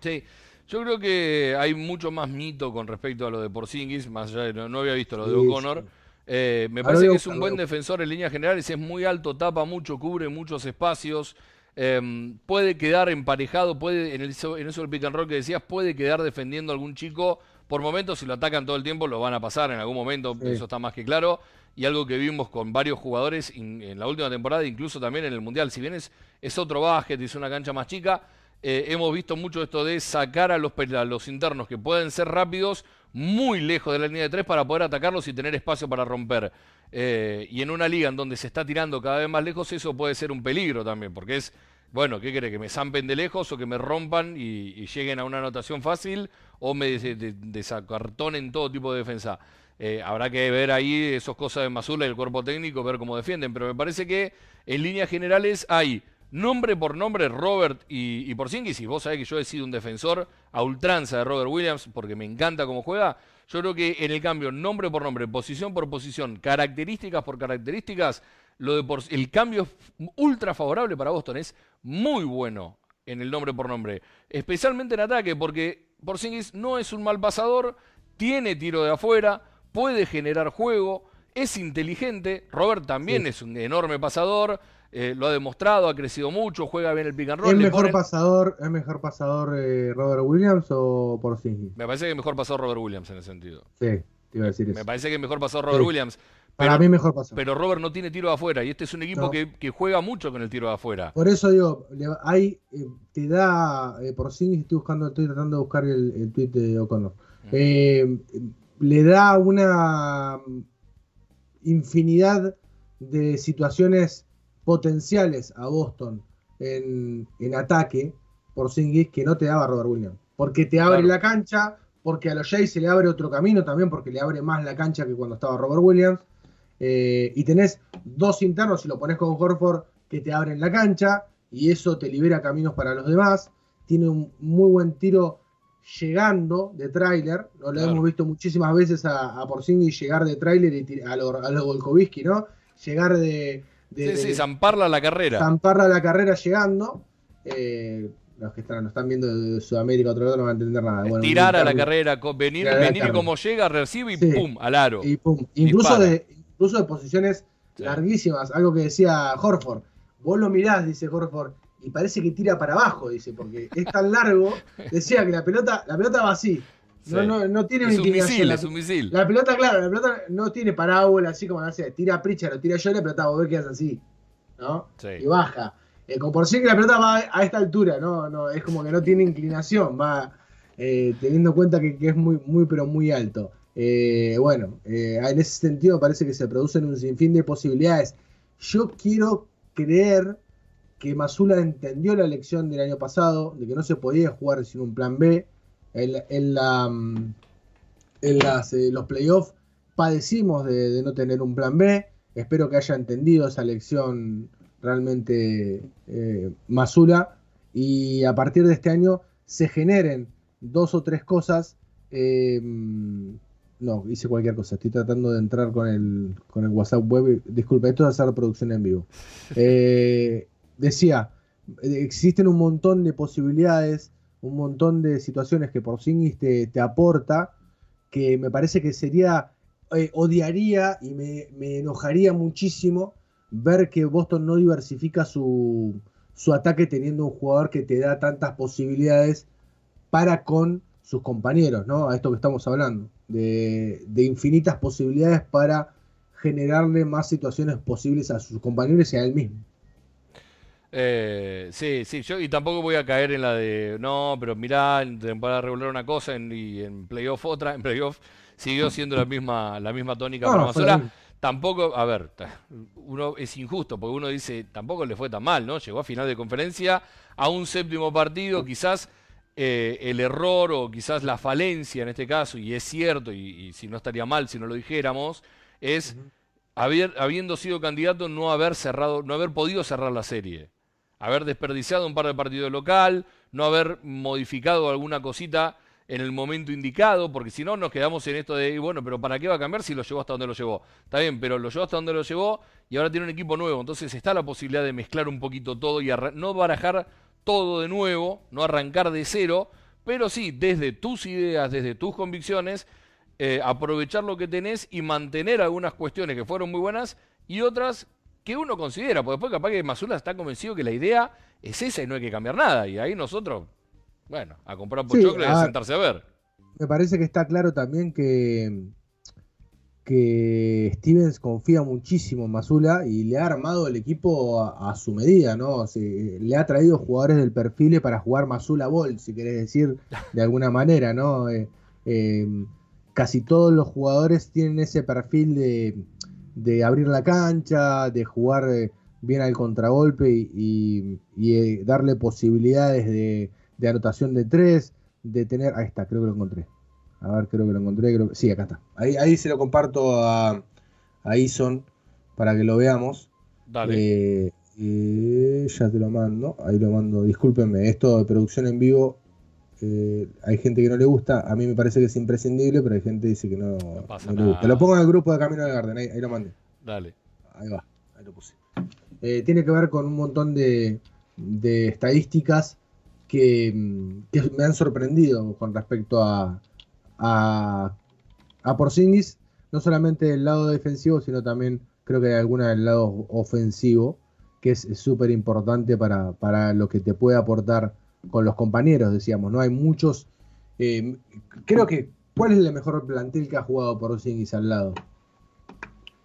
Sí, yo creo que hay mucho más mito con respecto a lo de Porzingis, más allá de, no, no había visto lo de O'Connor. sí. Eh, me parece que es un buen defensor en líneas generales, es muy alto, tapa mucho, cubre muchos espacios, eh, puede quedar emparejado, puede, en, el, en eso del pick and roll que decías, puede quedar defendiendo a algún chico. Por momentos, si lo atacan todo el tiempo, lo van a pasar en algún momento, Sí. eso está más que claro. Y algo que vimos con varios jugadores in- en la última temporada, incluso también en el Mundial, si bien es, es otro básquet, es una cancha más chica, eh, hemos visto mucho esto de sacar a los, internos que pueden ser rápidos muy lejos de la línea de tres para poder atacarlos y tener espacio para romper. Eh, y en una liga en donde se está tirando cada vez más lejos, eso puede ser un peligro también, porque es, bueno, ¿qué quiere? ¿Que me zampen de lejos o que me rompan y, lleguen a una anotación fácil o me des- de- desacartonen todo tipo de defensa? Eh, habrá que ver ahí esas cosas de Mazula y el cuerpo técnico, ver cómo defienden, pero me parece que en líneas generales hay nombre por nombre Robert y, y Porzingis, y vos sabés que yo he sido un defensor a ultranza de Robert Williams porque me encanta cómo juega, yo creo que en el cambio, nombre por nombre, posición por posición, características por características, lo de Porz- el cambio es ultra favorable para Boston, es muy bueno en el nombre por nombre, especialmente en ataque, porque Porzingis no es un mal pasador, tiene tiro de afuera, puede generar juego, es inteligente, Robert también Sí. es un enorme pasador, eh, lo ha demostrado, ha crecido mucho, juega bien el pick and roll. ¿Es le mejor pasador, ¿es mejor pasador eh, Robert Williams o Porzingis? Me parece que mejor pasador Robert Williams en ese sentido. Sí, te iba a decir eso. Me parece que mejor pasador Robert Sí. Williams. Para mí mejor pasó. Pero Robert no tiene tiro de afuera y este es un equipo que, juega mucho con el tiro de afuera. Por eso digo, hay, eh, te da, eh, por sí estoy buscando, estoy tratando de buscar el, el tweet de O'Connor. Eh, le da una infinidad de situaciones potenciales a Boston en, ataque por Singis que no te daba Robert Williams. Porque te abre la cancha, porque a los Jays se le abre otro camino también, porque le abre más la cancha que cuando estaba Robert Williams. Eh, y tenés dos internos, si lo pones con Horford, que te abren la cancha, y eso te libera caminos para los demás. Tiene un muy buen tiro llegando de tráiler, lo hemos visto muchísimas veces a, a Porzingis llegar de tráiler y a los lo ¿no? Llegar de, Sí, sí, zamparla la carrera. Zamparla la carrera llegando. Eh, los que están, nos están viendo de Sudamérica, otro lado, no van a entender nada. Tirar a la carrera, venir, venir como llega, recibe y pum, al aro. Y pum. Incluso de, incluso de posiciones larguísimas, algo que decía Horford. Vos lo mirás, dice Horford, y parece que tira para abajo, dice, porque es tan largo. Decía que la pelota, la pelota va así. No, no, no, tiene es un misil, es un misil. La pelota, claro, la pelota no tiene parábola, así como hace, tira Pritchard o tira yo, la pelota vos ves que es así, ¿no? Y baja. Eh, como por sí que la pelota va a esta altura, ¿no? no Es como que no tiene inclinación, va eh, teniendo en cuenta que, es muy, muy, pero muy alto. Eh, bueno, en ese sentido parece que se producen un sinfín de posibilidades. Yo quiero creer que Masula entendió la lección del año pasado, de que no se podía jugar sin un plan B, en, la, mm, en las, eh, los playoffs padecimos de, no tener un plan B. Espero que haya entendido esa lección realmente eh, Masula y a partir de este año se generen dos o tres cosas. Eh, no, hice cualquier cosa. Estoy tratando de entrar con el, con el WhatsApp web. Disculpa, esto es hacer producción en vivo. decía, existen un montón de posibilidades un montón de situaciones que por te, te aporta, que me parece que sería, eh, odiaría y me, enojaría muchísimo ver que Boston no diversifica su, su ataque teniendo un jugador que te da tantas posibilidades para con sus compañeros, ¿no? A esto que estamos hablando, de, de infinitas posibilidades para generarle más situaciones posibles a sus compañeros y a él mismo. Eh, sí, sí, yo y tampoco voy a caer en la de no, pero mirá, en temporada regular una cosa y en playoff otra, en playoff siguió siendo la misma, la misma tónica para Mazola. Tampoco, a ver, uno es injusto, porque uno dice, tampoco le fue tan mal, ¿no? Llegó a final de conferencia, a un séptimo partido, quizás eh, el error o quizás la falencia en este caso, y es cierto, y, si no estaría mal si no lo dijéramos, es habiendo sido candidato no haber cerrado, no haber podido cerrar la serie haber desperdiciado un par de partidos local, no haber modificado alguna cosita en el momento indicado, porque si no nos quedamos en esto de, bueno, pero ¿para qué va a cambiar si lo llevó hasta donde lo llevó? Está bien, pero lo llevó hasta donde lo llevó y ahora tiene un equipo nuevo, entonces está la posibilidad de mezclar un poquito todo y no barajar todo de nuevo, no arrancar de cero, pero sí, desde tus ideas, desde tus convicciones, eh, aprovechar lo que tenés y mantener algunas cuestiones que fueron muy buenas y otras que uno considera, porque después capaz que Masula está convencido que la idea es esa y no hay que cambiar nada. Y ahí nosotros, bueno, a comprar pochoclo y a sentarse a ver. Me parece que está claro también que, que Stevens confía muchísimo en Masula y le ha armado el equipo a, su medida, ¿no? le ha traído jugadores del perfil para jugar Masula Ball, si querés decir de alguna manera, ¿no? Eh, eh, casi todos los jugadores tienen ese perfil de de abrir la cancha, de jugar eh, bien al contragolpe y, eh, darle posibilidades de, anotación de tres, de tener... Ahí está, creo que lo encontré. A ver, creo que lo encontré. Creo sí, acá está. Ahí, ahí se lo comparto a, a Ison para que lo veamos. Dale. Eh, ya te lo mando. Ahí lo mando. Discúlpenme, esto de producción en vivo eh, hay gente que no le gusta, a mí me parece que es imprescindible, pero hay gente que dice que no, le gusta. Lo pongo en el grupo de Camino del Garden, ahí, lo mandé. Dale. Ahí va, ahí lo puse. Eh, tiene que ver con un montón de, estadísticas que, me han sorprendido con respecto a, a, a Porzingis, no solamente del lado defensivo, sino también creo que hay alguna del lado ofensivo, que es súper importante para, para lo que te puede aportar con los compañeros, decíamos, ¿no? Hay muchos. Eh, creo que. ¿Cuál es el mejor plantel que ha jugado por Porzingis al lado?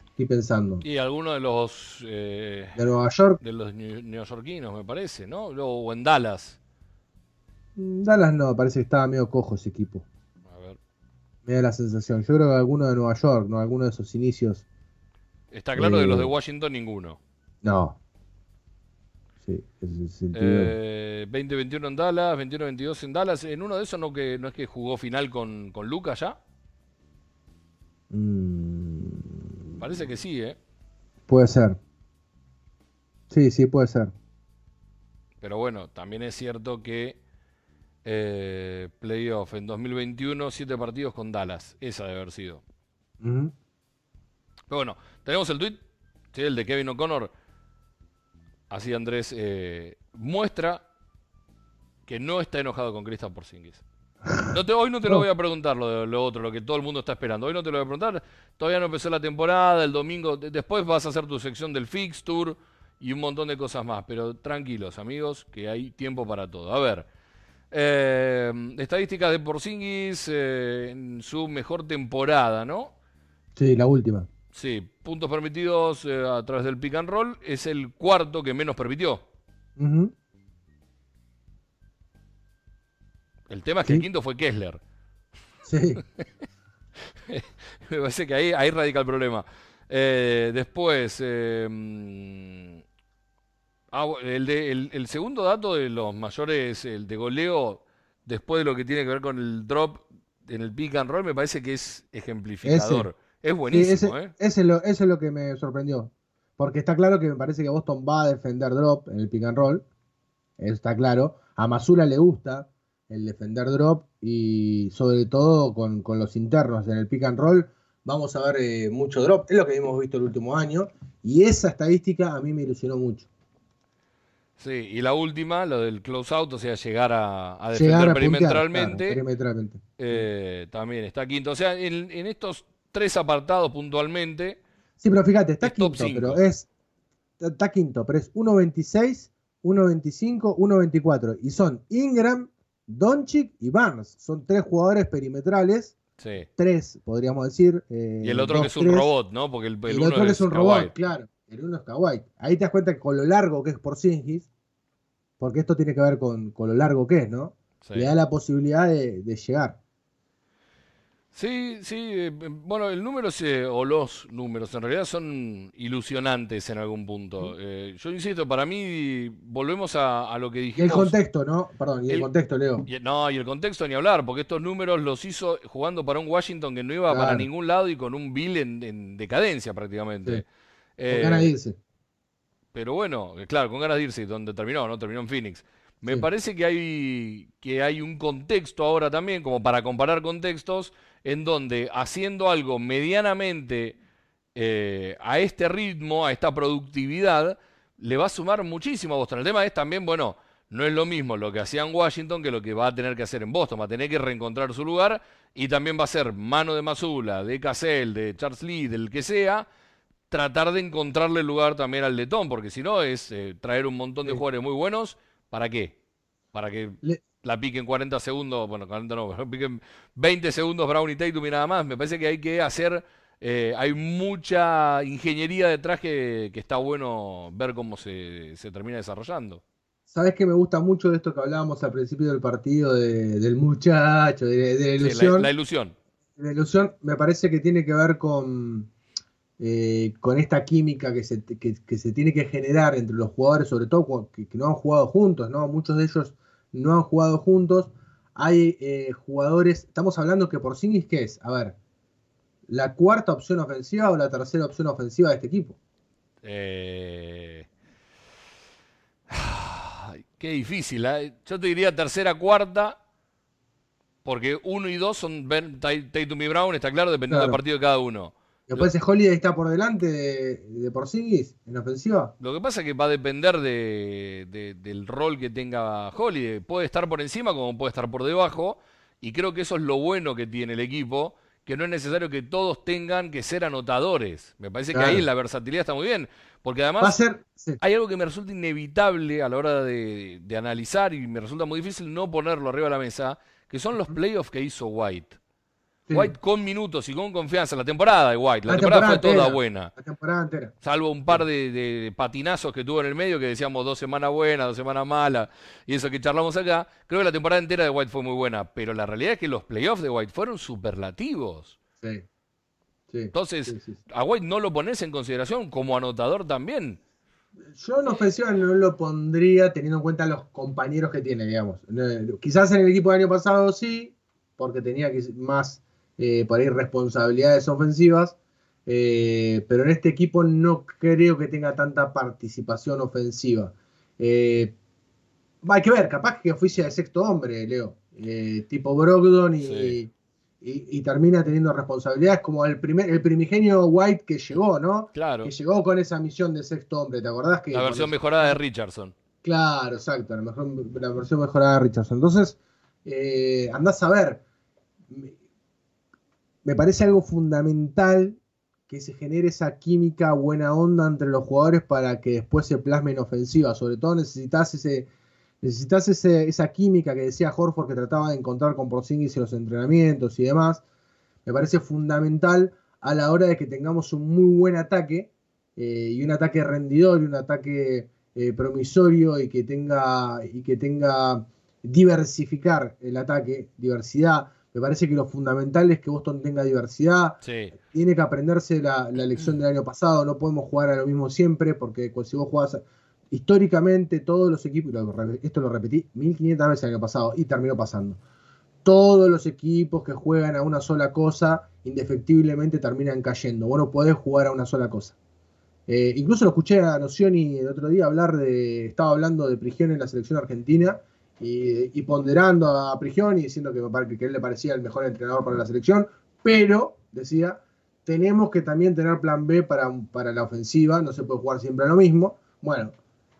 Estoy pensando. Y alguno de los eh, De Nueva York. de los neo- neoyorquinos, me parece, ¿no? O en Dallas. mm, Dallas no, parece que estaba medio cojo ese equipo. A ver. Me da la sensación. Yo creo que alguno de Nueva York, ¿no? Alguno de esos inicios. Está claro de los de Eh, Washington ninguno. No. Sí, ese es el Eh, 20-21 en Dallas, 21-22 en Dallas. En uno de esos no que no es que jugó final con, con Lucas ya. Mm, Parece que sí, ¿eh? puede ser. Sí, sí, puede ser. Pero bueno, también es cierto que eh, playoff en 2021, siete partidos con Dallas. Esa debe haber sido. Pero bueno, tenemos el tweet, ¿sí? el de Kevin O'Connor. Así Andrés eh, muestra que no está enojado con Kristaps Porzingis. No te, hoy no te lo voy a preguntar lo, de- lo otro, lo que todo el mundo está esperando. Hoy no te lo voy a preguntar. Todavía no empezó la temporada, el domingo. de- después vas a hacer tu sección del fixture y un montón de cosas más. Pero tranquilos, amigos, que hay tiempo para todo. A ver. eh, estadísticas de Porzingis eh, en su mejor temporada, ¿no? Sí, la última. Sí, puntos permitidos eh, a través del pick and roll es el cuarto que menos permitió. El tema es que el quinto fue Kessler. Sí. Me parece que ahí, ahí radica el problema. Eh, después, eh, mm, ah, el, de- el- el segundo dato de los mayores, el de goleo, después de lo que tiene que ver con el drop en el pick and roll, me parece que es ejemplificador. Es Sí, buenísimo, ese, ¿eh? ese es lo, ese es lo que me sorprendió. Porque está claro que me parece que Boston va a defender drop en el pick and roll. Eso está claro. A Masula le gusta el defender drop y sobre todo con, con los internos en el pick and roll. Vamos a ver eh, mucho drop. Es lo que hemos visto el último año. Y esa estadística a mí me ilusionó mucho. Sí, y la última, lo del close out, o sea, llegar a, a defender Llegar a puntear, perimetralmente. claro, perimetralmente. Eh, también está quinto. O sea, en, en estos tres apartados puntualmente, Sí, pero fíjate, está Es quinto, pero es. Está quinto, pero es 1.26, 1.25, 1.24. Y son Ingram, Doncic y Barnes. Son tres jugadores perimetrales. sí. Tres, podríamos decir. eh, Y el otro dos, que es un tres. robot, ¿no? Porque el, el El, uno otro que es un Kawhi. robot, claro. El uno es Kawhi. Ahí te das cuenta que con lo largo que es por Singis, porque esto tiene que ver con, con lo largo que es, ¿no? Sí. Le da la posibilidad de, de llegar. Sí, sí, eh, bueno, el número se- o los números en realidad son ilusionantes en algún punto. Eh, yo insisto, para mí volvemos a, a lo que Y el dijimos. contexto, ¿no? Perdón, y el, El- contexto, Leo. y- no, y el contexto ni hablar, porque estos números los hizo jugando para un Washington que no iba para Claro. ningún lado y con un Bill en, en decadencia prácticamente. Sí. Eh, Con ganas de irse. Pero bueno, eh, claro, con ganas de irse, donde terminó, ¿no? Terminó en Phoenix. Me Sí. parece que hay, que hay un contexto ahora también, como para comparar contextos, en donde haciendo algo medianamente eh, a este ritmo, a esta productividad, le va a sumar muchísimo a Boston. El tema es también, bueno, no es lo mismo lo que hacía en Washington que lo que va a tener que hacer en Boston. Va a tener que reencontrar su lugar y también va a ser mano de Mazula, de Cassell, de Charles Lee, del que sea, tratar de encontrarle lugar también al letón, porque si no es eh, traer un montón de Sí. jugadores muy buenos. ¿Para qué? Para que Le- la piquen 40 segundos, bueno, 40 no, pero piquen 20 segundos Brown y Tatum y nada más. Me parece que hay que hacer, eh, hay mucha ingeniería detrás que, que está bueno ver cómo se, se termina desarrollando. ¿Sabes que me gusta mucho de esto que hablábamos al principio del partido de- del muchacho, de, de la Sí, la, ilusión? la ilusión. La ilusión me parece que tiene que ver con, eh, con esta química que se, que, que se tiene que generar entre los jugadores, sobre todo que, que no han jugado juntos, ¿no? Muchos de ellos no han jugado juntos. Hay eh, jugadores, estamos hablando que por Porzingis, ¿qué es? A ver, la cuarta opción ofensiva o la tercera opción ofensiva de este equipo. Eh, Qué difícil. ¿eh? Yo te diría tercera, cuarta, porque uno y dos son Ben- Tatum y Brown, está claro, dependiendo Claro. del partido de cada uno. Después ese Holiday está por delante de, de Porzingis en ofensiva. Lo que pasa es que va a depender de, de- del rol que tenga Holiday. Puede estar por encima como puede estar por debajo. Y creo que eso es lo bueno que tiene el equipo, que no es necesario que todos tengan que ser anotadores. Me parece que ahí la versatilidad está muy bien. Porque Va a además ser. sí. hay algo que me resulta inevitable a la hora de, de analizar y me resulta muy difícil no ponerlo arriba de la mesa, que son los playoffs que hizo White. White con minutos y con confianza. La temporada de White, la, temporada, fue toda buena. La temporada entera. Salvo un par de, patinazos que tuvo en el medio que decíamos dos semanas buenas, dos semanas malas y eso que charlamos acá. Creo que la temporada entera de White fue muy buena, pero la realidad es que los playoffs de White fueron superlativos. Sí. Entonces, a White no lo pones en consideración como anotador también. Yo en ofensiva no lo pondría teniendo en cuenta los compañeros que tiene, digamos. Quizás en el equipo del año pasado sí, porque tenía más eh, por ahí responsabilidades ofensivas, eh, pero en este equipo no creo que tenga tanta participación ofensiva. Eh, hay que ver, capaz que fuese de sexto hombre, Leo, tipo Brogdon y, y, termina teniendo responsabilidades como el primer el primigenio White que llegó, ¿no? Claro. Que llegó con esa misión de sexto hombre, ¿te acordás? Que la versión mejorada de Richardson. Claro, exacto, la, la versión mejorada de Richardson. Entonces, andás a ver me parece algo fundamental que se genere esa química buena onda entre los jugadores para que después se plasme en ofensiva. Sobre todo necesitas ese necesitas esa química que decía Horford que trataba de encontrar con Porzingis en los entrenamientos y demás. Me parece fundamental a la hora de que tengamos un muy buen ataque eh, y un ataque rendidor y un ataque eh, promisorio y que tenga y que tenga diversificar el ataque, diversidad me parece que lo fundamental es que Boston tenga diversidad. Tiene que aprenderse la, lección del año pasado. No podemos jugar a lo mismo siempre, porque si vos jugás históricamente, todos los equipos, esto lo repetí 1500 veces el año pasado y terminó pasando. Todos los equipos que juegan a una sola cosa, indefectiblemente terminan cayendo. Vos no podés jugar a una sola cosa. Eh, incluso lo escuché a Nocioni el otro día hablar de. Estaba hablando de Prigione en la selección argentina y, ponderando a Prigioni, diciendo que, que él le parecía el mejor entrenador para la selección, pero, decía, tenemos que también tener plan B para, para la ofensiva, no se puede jugar siempre a lo mismo. Bueno,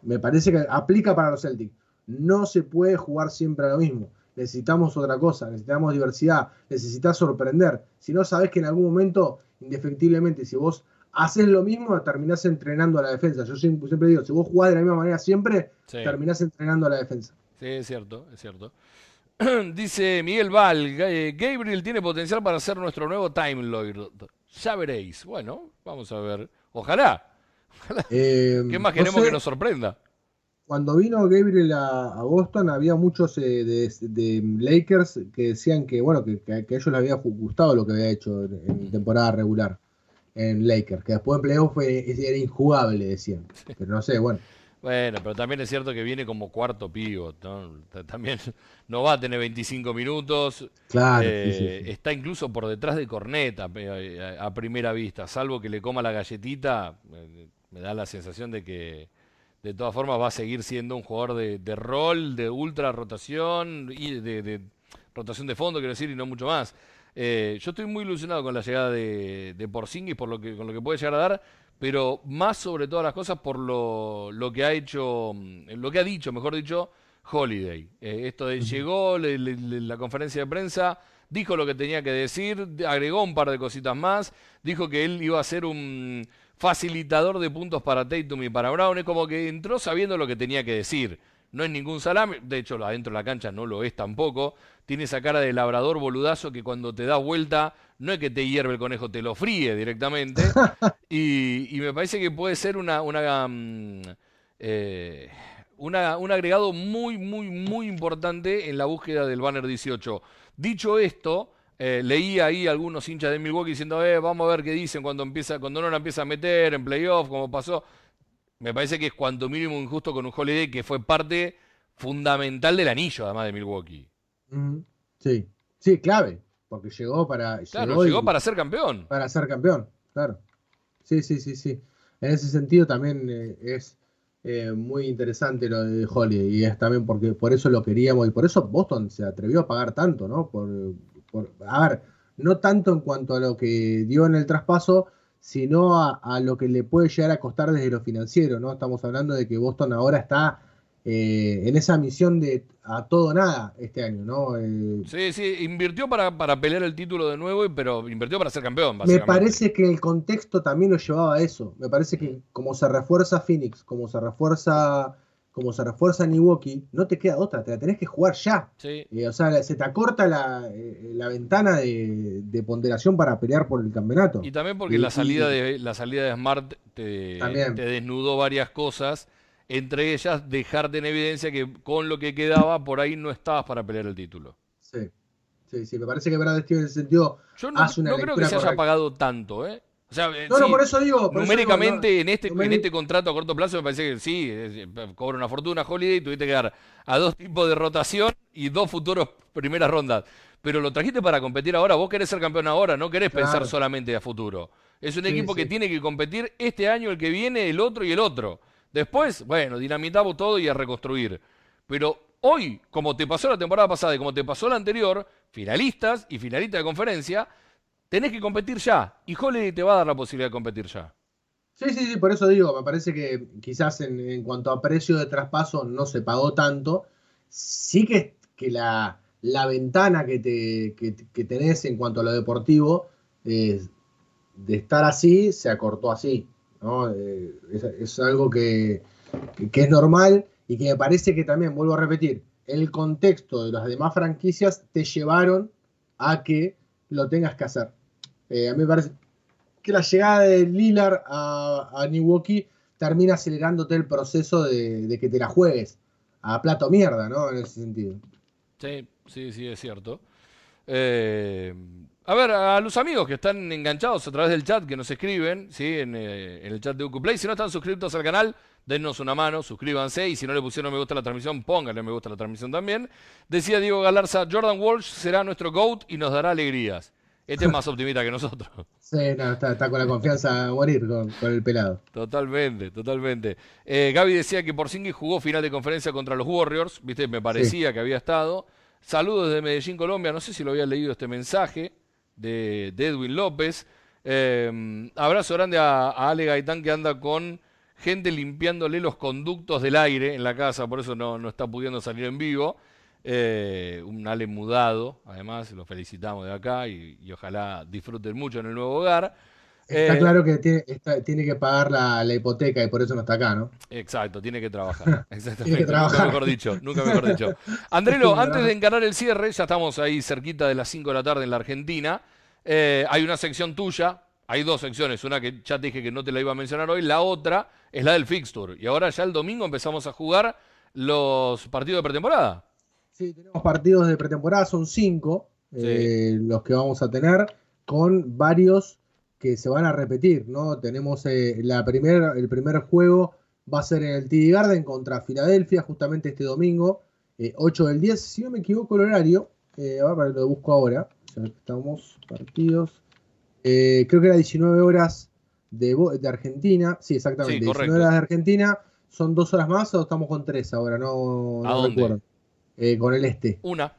me parece que aplica para los Celtics. No se puede jugar siempre a lo mismo. Necesitamos otra cosa, necesitamos diversidad, necesitas sorprender. Si no sabes que en algún momento, indefectiblemente, si vos haces lo mismo, terminás entrenando a la defensa. Yo siempre, digo, si vos jugás de la misma manera siempre, terminás entrenando a la defensa. Sí, es cierto, es cierto. Dice Miguel Val, Gabriel tiene potencial para ser nuestro nuevo Time Lord. Ya veréis. Bueno, vamos a ver. Ojalá. Eh, ¿Qué más queremos que nos sorprenda? Cuando vino Gabriel a, Boston había muchos eh, de, Lakers que decían que bueno que, a ellos les había gustado lo que había hecho en, temporada regular en Lakers, que después en playoff era injugable, decían. Pero no sé, bueno. Bueno, pero también es cierto que viene como cuarto pivot, ¿no? También no va a tener 25 minutos. Claro. Eh, está incluso por detrás de Corneta a, primera vista, salvo que le coma la galletita, me da la sensación de que de todas formas va a seguir siendo un jugador de, rol, de ultra rotación y de, rotación de fondo, quiero decir, y no mucho más. Eh, yo estoy muy ilusionado con la llegada de, de Porzingis por lo que, con lo que puede llegar a dar, pero más sobre todas las cosas por lo, lo que ha hecho, lo que ha dicho, mejor dicho, Holiday. Eh, esto de llegó, la conferencia de prensa, dijo lo que tenía que decir, agregó un par de cositas más, dijo que él iba a ser un facilitador de puntos para Tatum y para Brown, es como que entró sabiendo lo que tenía que decir. No es ningún salame, de hecho adentro de la cancha no lo es tampoco. Tiene esa cara de labrador boludazo que cuando te da vuelta no es que te hierve el conejo, te lo fríe directamente. y, me parece que puede ser una, una, mm, eh, una, un agregado muy, muy, muy importante en la búsqueda del banner 18. Dicho esto, eh, leí ahí algunos hinchas de Milwaukee diciendo, eh, vamos a ver qué dicen cuando empieza, cuando no la empieza a meter en playoff, como pasó me parece que es cuanto mínimo injusto con un Holiday que fue parte fundamental del anillo, además de Milwaukee. Sí, sí, clave, porque llegó para. Claro, llegó, para ser campeón. Para ser campeón, claro. Sí, sí, sí, sí. En ese sentido también eh, es eh, muy interesante lo de Holiday y es también porque por eso lo queríamos y por eso Boston se atrevió a pagar tanto, ¿no? Por, por, a ver, no tanto en cuanto a lo que dio en el traspaso, sino a, lo que le puede llegar a costar desde lo financiero, ¿no? Estamos hablando de que Boston ahora está eh, en esa misión de a todo nada este año, ¿no? Eh, sí, sí, invirtió para, para, pelear el título de nuevo, pero invirtió para ser campeón. Me parece que el contexto también lo llevaba a eso. Me parece que como se refuerza Phoenix, como se refuerza, como se refuerza Milwaukee, no te queda otra, te la tenés que jugar ya. Sí. Eh, o sea, se te acorta la, eh, la ventana de, de ponderación para pelear por el campeonato. Y también porque Y- la salida y- de la salida de Smart te, te desnudó varias cosas, entre ellas dejarte en evidencia que con lo que quedaba por ahí no estabas para pelear el título. Sí, sí, sí, me parece que Brad Stevens en ese sentido Yo no, hace una no creo que se haya pagado tanto, ¿eh? O sea, No, no, por eso digo. por eso digo, numéricamente no, en este en este contrato a corto plazo me parece que sí, eh, cobra una fortuna Holiday, tuviste que dar a dos tipos de rotación y dos futuros primeras rondas. Pero lo trajiste para competir ahora, vos querés ser campeón ahora, no querés pensar solamente a futuro. Es un Sí, equipo que tiene que competir este año, el que viene, el otro y el otro. Después, bueno, dinamitamos todo y a reconstruir. Pero hoy, como te pasó la temporada pasada y como te pasó la anterior, finalistas y finalistas de conferencia, tenés que competir ya. Y Holiday te va a dar la posibilidad de competir ya. Sí, sí, sí, por eso digo, me parece que quizás en, cuanto a precio de traspaso no se pagó tanto. Sí que, que la, la ventana que, te, que, que tenés en cuanto a lo deportivo, eh, de estar así, se acortó así. Eh, es, algo que, que- que es normal y que me parece que también, vuelvo a repetir, el contexto de las demás franquicias te llevaron a que lo tengas que hacer. Eh, a mí me parece que la llegada de Lillard a, a Milwaukee termina acelerándote el proceso de, de que te la juegues a plato mierda, ¿no? En ese sentido. Sí, sí, sí, es cierto. Eh, a ver, a los amigos que están enganchados a través del chat, que nos escriben, ¿sí? En, eh, en el chat de Ucuplay. Si no están suscritos al canal, dennos una mano, suscríbanse. Y si no le pusieron me gusta a la transmisión, pónganle me gusta a la transmisión también. Decía Diego Galarza, Jordan Walsh será nuestro GOAT y nos dará alegrías. Este es más optimista que nosotros. Sí, no, está, está con la confianza a morir con, con el pelado. Totalmente, totalmente. Eh, Gaby decía que Porzingis jugó final de conferencia contra los Warriors, viste, me parecía que había estado. Saludos desde Medellín, Colombia. No sé si lo había leído este mensaje de, Edwin López. Eh, abrazo grande a, a Ale Gaitán que anda con gente limpiándole los conductos del aire en la casa, por eso no, no está pudiendo salir en vivo. Eh, un Ale mudado, además, lo felicitamos de acá y, y ojalá disfruten mucho en el nuevo hogar. Está Eh, claro que tiene, está- tiene que pagar la, la hipoteca y por eso no está acá, ¿no? Exacto, tiene que trabajar. Exactamente. que trabajar. Nunca mejor dicho, nunca mejor dicho. Andrelo, antes de encarar el cierre, ya estamos ahí cerquita de las 5 de la tarde en la Argentina. eh, hay una sección tuya, hay dos secciones, una que ya te dije que no te la iba a mencionar hoy, la otra es la del fixture. Y ahora ya el domingo empezamos a jugar los partidos de pretemporada. Sí, tenemos partidos de pretemporada, son cinco eh, los que vamos a tener, con varios que se van a repetir, ¿no? Tenemos eh, la primer, el primer juego va a ser en el TD Garden contra Filadelfia, justamente este domingo, eh, 8 del 10, si no me equivoco el horario, eh, a ver, lo busco ahora, estamos partidos, eh, creo que era 19 horas de, de Argentina, sí, exactamente, Sí, 19 correcto. horas de Argentina, son dos horas más o estamos con tres ahora, no, ¿A no recuerdo. Eh, con el este. Una.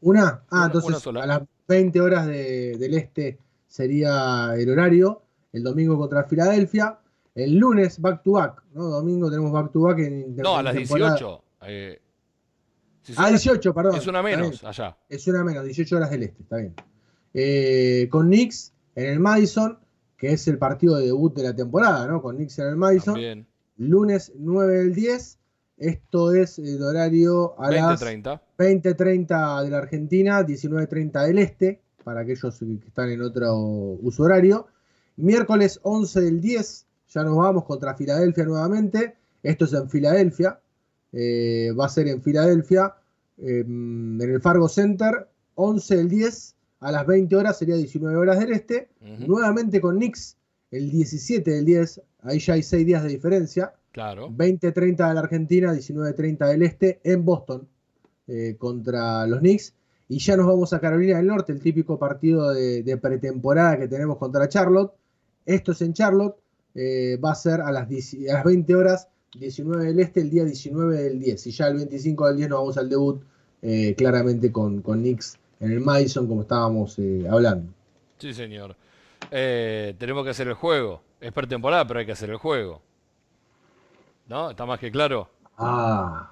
¿Una? Ah, Una- entonces una a las 20 horas de- del este sería el horario. El domingo contra Filadelfia. El lunes back to back, ¿no? Domingo tenemos back to back en No, a las temporada- 18. eh, si Ah, son- 18, perdón. Es una menos allá. Es una menos, 18 horas del este, está bien. Eh, con Knicks en el Madison, que es el partido de debut de la temporada, ¿no? Con Knicks en el Madison. También. Lunes 9 del 10. Esto es el horario a las 20-30. 20.30 de la Argentina, 19.30 del Este, para aquellos que están en otro uso horario. Miércoles 11 del 10, ya nos vamos contra Filadelfia nuevamente. Esto es en Filadelfia, eh, va a ser en Filadelfia, eh, en el Fargo Center, 11 del 10, a las 20 horas sería 19 horas del Este. Ujú, Nuevamente con Knicks, el 17 del 10, ahí ya hay 6 días de diferencia. Claro. 20-30 de la Argentina, 19-30 del Este, en Boston, eh, contra los Knicks. Y ya nos vamos a Carolina del Norte, el típico partido de, de pretemporada que tenemos contra Charlotte. Esto es en Charlotte, eh, va a ser a las, 10 a las 20 horas, 19 del Este, el día 19 del 10. Y ya el 25 del 10 nos vamos al debut, eh, claramente con, con Knicks en el Madison, como estábamos eh, hablando. Sí, señor. Tenemos que hacer el juego. Es pretemporada, pero hay que hacer el juego. ¿No? ¿Está más que claro? Ah,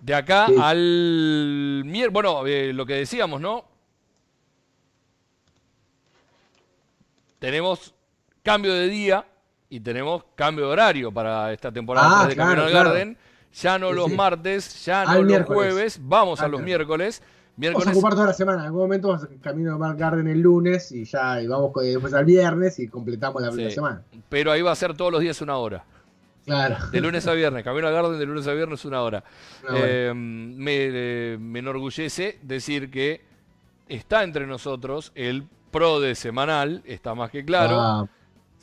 De acá Sí. al miércoles. Bueno, eh, lo que decíamos, ¿no? Tenemos cambio de día y tenemos cambio de horario para esta temporada Ah, 3 de claro, Camino al claro. Garden. Ya no Sí, los sí. martes, ya no Al los jueves, vamos a Al los miércoles. miércoles. Vamos a ocupar toda la semana. En algún momento vamos a camino a Mark Garden el lunes y ya y vamos después al viernes y completamos la, Sí. semana. pero ahí va a ser todos los días una hora. Claro. De lunes a viernes, Camino al Garden de lunes a viernes una hora. Hora. Eh, me, eh, me enorgullece decir que está entre nosotros el pro de semanal, está más que claro. Ah,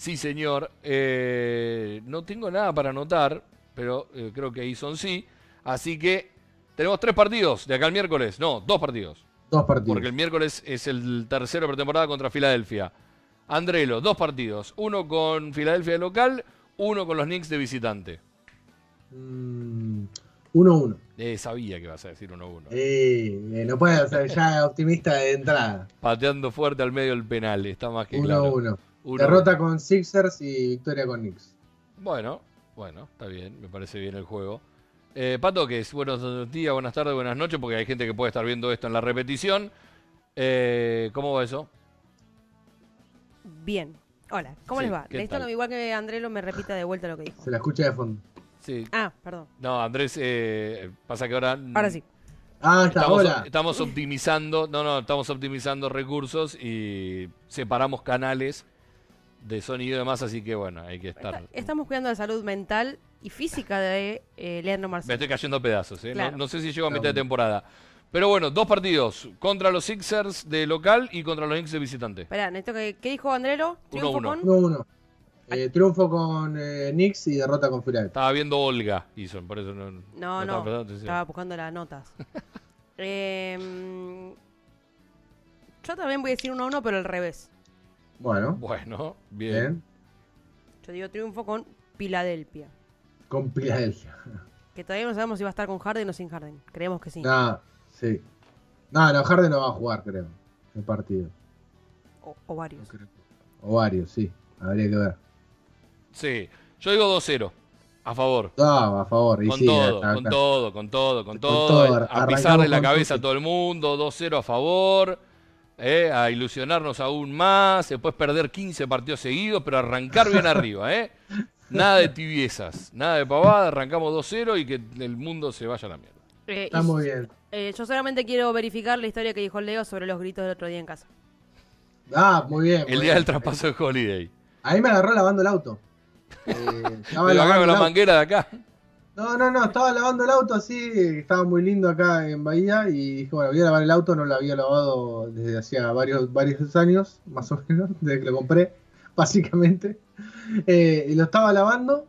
Sí, señor. Eh, no tengo nada para anotar, pero eh, creo que ahí son sí. Así que tenemos tres partidos de acá al miércoles. No, dos partidos. dos partidos. Porque el miércoles es el tercero pretemporada contra Filadelfia. Andrelo, dos partidos. Uno con Filadelfia de local, uno con los Knicks de visitante. Mm, 1-1. Eh, sabía que vas a decir 1-1. Eh, eh, no puede ser ya optimista de entrada. Pateando fuerte al medio del penal, está más que claro. 1-1. Uno- Derrota con Sixers y victoria con Knicks. Bueno, bueno, está bien, me parece bien el juego. Eh, Pato, que es buenos días, buenas tardes, buenas noches, porque hay gente que puede estar viendo esto en la repetición. Eh, ¿Cómo va eso? Bien. Hola, ¿cómo Sí, les va? igual que Andrelo me repita de vuelta lo que dijo. Se la escucha de fondo. Sí. Ah, perdón. No, Andrés, eh, pasa que ahora... Ahora sí. Ah, está, Estamos, hola. estamos optimizando, no, no, estamos optimizando recursos y separamos canales de sonido y demás, así que bueno, hay que estar... Estamos cuidando la salud mental y física de eh, Leandro Me Marcelo. estoy cayendo a pedazos, ¿eh? No- Claro. no, sé si llego a mitad de temporada. Pero bueno, dos partidos, contra los Sixers de local y contra los Knicks de visitante. Esperá, necesito que. ¿Qué dijo Andrelo? ¿Triunfo 1-1. con? 1-1. Eh, triunfo con eh, Knicks y derrota con Philadelphia. Estaba viendo Olga, hizo, por eso no... No, estaba no. Estaba buscando las notas. Em, yo también voy a decir 1-1, pero al revés. Bueno, Bueno, bien. bien. Yo digo triunfo con Filadelfia. Con Philadelphia. Que todavía no sabemos si va a estar con Harden o sin Harden. Creemos que sí. No, sí. No, no, Harden no va a jugar, creo. El partido. O, o varios. O varios, sí. Habría que ver. Sí, yo digo 2-0, a favor. No, a favor. Y Con sí, todo, acá- con todo, con todo, con Con todo. a pisarle la cabeza a todo. todo el mundo, 2-0 a favor. eh, a ilusionarnos aún más, después perder 15 partidos seguidos, pero arrancar bien arriba, ¿eh? Nada de tibiezas, nada de pavada, arrancamos 2-0 y que el mundo se vaya a la mierda. Eh, Está muy bien. eh, yo solamente quiero verificar la historia que dijo Leo sobre los gritos del otro día en casa. Ah, muy bien. El día bien. del traspaso de Holiday. Ahí me agarró lavando el auto. Eh, estaba acá lavando con la manguera de acá. No, no, no, estaba lavando el auto así, estaba muy lindo acá en Bahía y dije, bueno, voy a lavar el auto, no lo había lavado desde hacía varios, varios años, más o menos, desde que lo compré, básicamente. Eh, y lo estaba lavando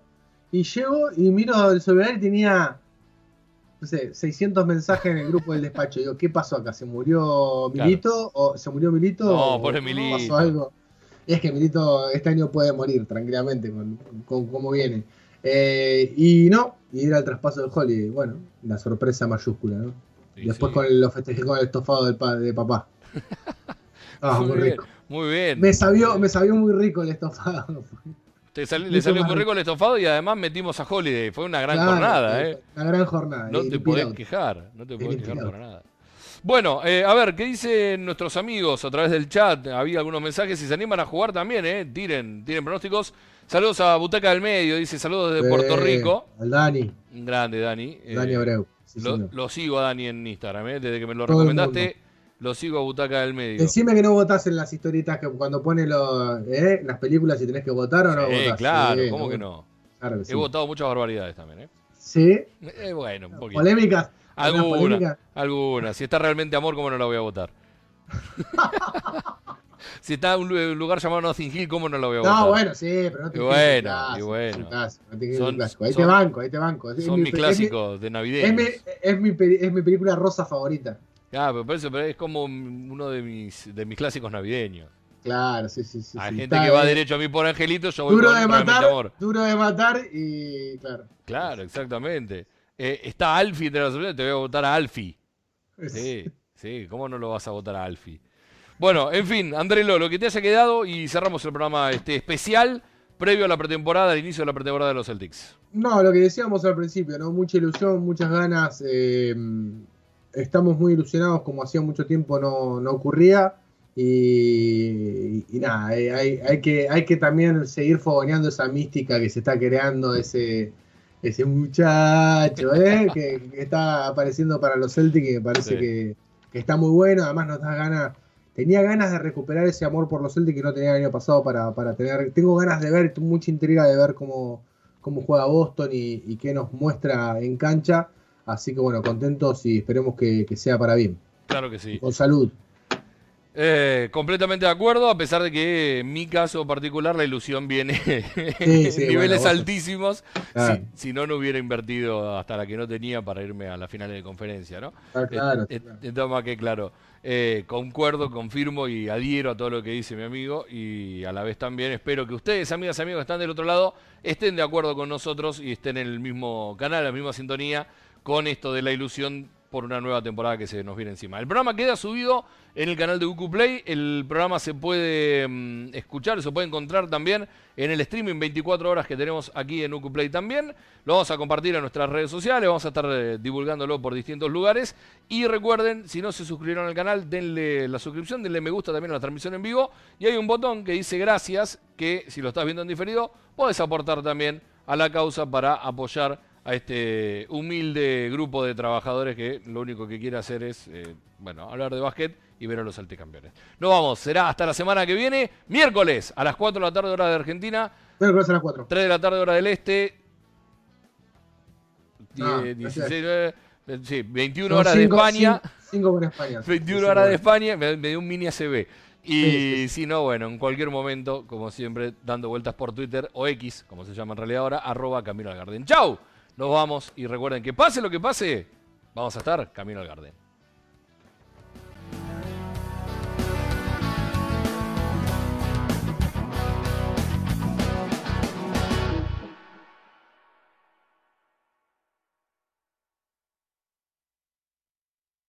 y llego y miro el celular y tenía, no sé, 600 mensajes en el grupo del despacho. Digo, ¿qué pasó acá? ¿Se murió Claro. Milito? ¿O se murió Milito? No, ¿O pobre pasó Milito. algo? Y es que Milito este año puede morir tranquilamente con, cómo viene. Eh, y no, y era el traspaso de Holiday. Bueno, la sorpresa mayúscula, ¿no? Sí, Después sí. con el- lo festejé con el estofado del pa- de papá. Ah, muy, muy bien, rico. muy bien. Me sabió, me sabió muy rico el estofado. Te sal- le salió muy rico. el estofado y además metimos a Holiday. Fue una gran Claro, jornada, ¿eh? Una gran jornada. No te podés quejar, no te podés quejar para nada. Bueno, eh, a ver, ¿qué dicen nuestros amigos a través del chat? Había algunos mensajes, si se animan a jugar también, ¿eh? Tiren, tiren pronósticos. Saludos a Butaca del Medio, dice saludos desde Puerto Eh, Rico. Al Dani, grande, Dani. Eh, Dani Abreu. Sí, lo, sigo a Dani en Instagram, ¿eh? Desde que me lo Todo recomendaste, lo sigo a Butaca del Medio. Decime que no votás en las historietas que cuando pone los, eh, las películas si tenés que votar o no Sí, votás. claro, Sí, ¿cómo que no? Claro que sí. He votado muchas barbaridades también, ¿eh? Sí, Eh, bueno, un poquito. polémicas. ¿Alguna polémica? alguna. Si está realmente amor, ¿cómo no la voy a votar? si está en un lu- lugar llamado Nothing Hill, ¿cómo no la voy a votar? No, bueno, sí, pero no te Y bueno, y bueno. no te Son- clásico. Ahí son- te banco, ahí te banco. Es Son mi mis clásicos de navideños. es, mi, es, mi, peli- es mi película rosa favorita. Ah, pero por eso pero es como un- uno de mis, de mis clásicos navideños. Claro, sí, sí, sí. Hay sí. gente que va derecho a mí por Angelito, yo voy Duro con de matar, amor. duro de matar y claro. Claro, exactamente. Eh, está Alfie de la sociedad, te voy a votar a Alfie. Sí, sí, ¿cómo no lo vas a votar a Alfie? Bueno, en fin, Andrelo, lo que te haya quedado y cerramos el programa este especial previo a la pretemporada, al inicio de la pretemporada de los Celtics. No, lo que decíamos al principio, ¿no? Mucha ilusión, muchas ganas. eh, estamos muy ilusionados, como hacía mucho tiempo no, no ocurría. Y, y nada, eh, hay, hay que, hay que también seguir fogoneando esa mística que se está creando, ese, ese muchacho, ¿eh? que, está apareciendo para los Celtics y me parece que, está muy bueno. Además, nos da ganas. Tenía ganas de recuperar ese amor por los Celtics que no tenía el año pasado para, tener. Tengo ganas de ver, mucha intriga de ver cómo, cómo juega Boston y, qué nos muestra en cancha. Así que bueno, contentos y esperemos que, que sea para bien. Claro que sí. Con salud. Eh, completamente de acuerdo, a pesar de que en mi caso particular la ilusión viene en niveles altísimos. Si, no, no hubiera invertido hasta la que no tenía para irme a la final de conferencia, ¿no? Ah, claro. Eh, eh, que claro. concuerdo, confirmo y adhiero a todo lo que dice mi amigo y a la vez también espero que ustedes, amigas y amigos que están del otro lado, estén de acuerdo con nosotros y estén en el mismo canal, en la misma sintonía con esto de la ilusión por una nueva temporada que se nos viene encima. El programa queda subido en el canal de UQ Play. El programa se puede mm, escuchar, se puede encontrar también en el streaming 24 horas que tenemos aquí en UQ Play también. Lo vamos a compartir en nuestras redes sociales, vamos a estar eh, divulgándolo por distintos lugares. Y recuerden, si no se suscribieron al canal, denle la suscripción, denle me gusta también a la transmisión en vivo. Y hay un botón que dice gracias, que si lo estás viendo en diferido, puedes aportar también a la causa para apoyar a este humilde grupo de trabajadores que lo único que quiere hacer es, eh, bueno, hablar de básquet y ver a los alticampeones. Nos vamos, será hasta la semana que viene, miércoles a las 4 de la tarde hora de Argentina. Miércoles a las 4. 3 de la tarde hora del Este. 16, ah, sí, 21 horas de España. 5 con España. 21 horas de España, me, dio un mini ACB. Y si no, bueno, en cualquier momento, como siempre, dando vueltas por Twitter o X, como se llama en realidad ahora, arroba Camino al Garden. ¡Chau! Nos vamos y recuerden que pase lo que pase, vamos a estar camino al Garden.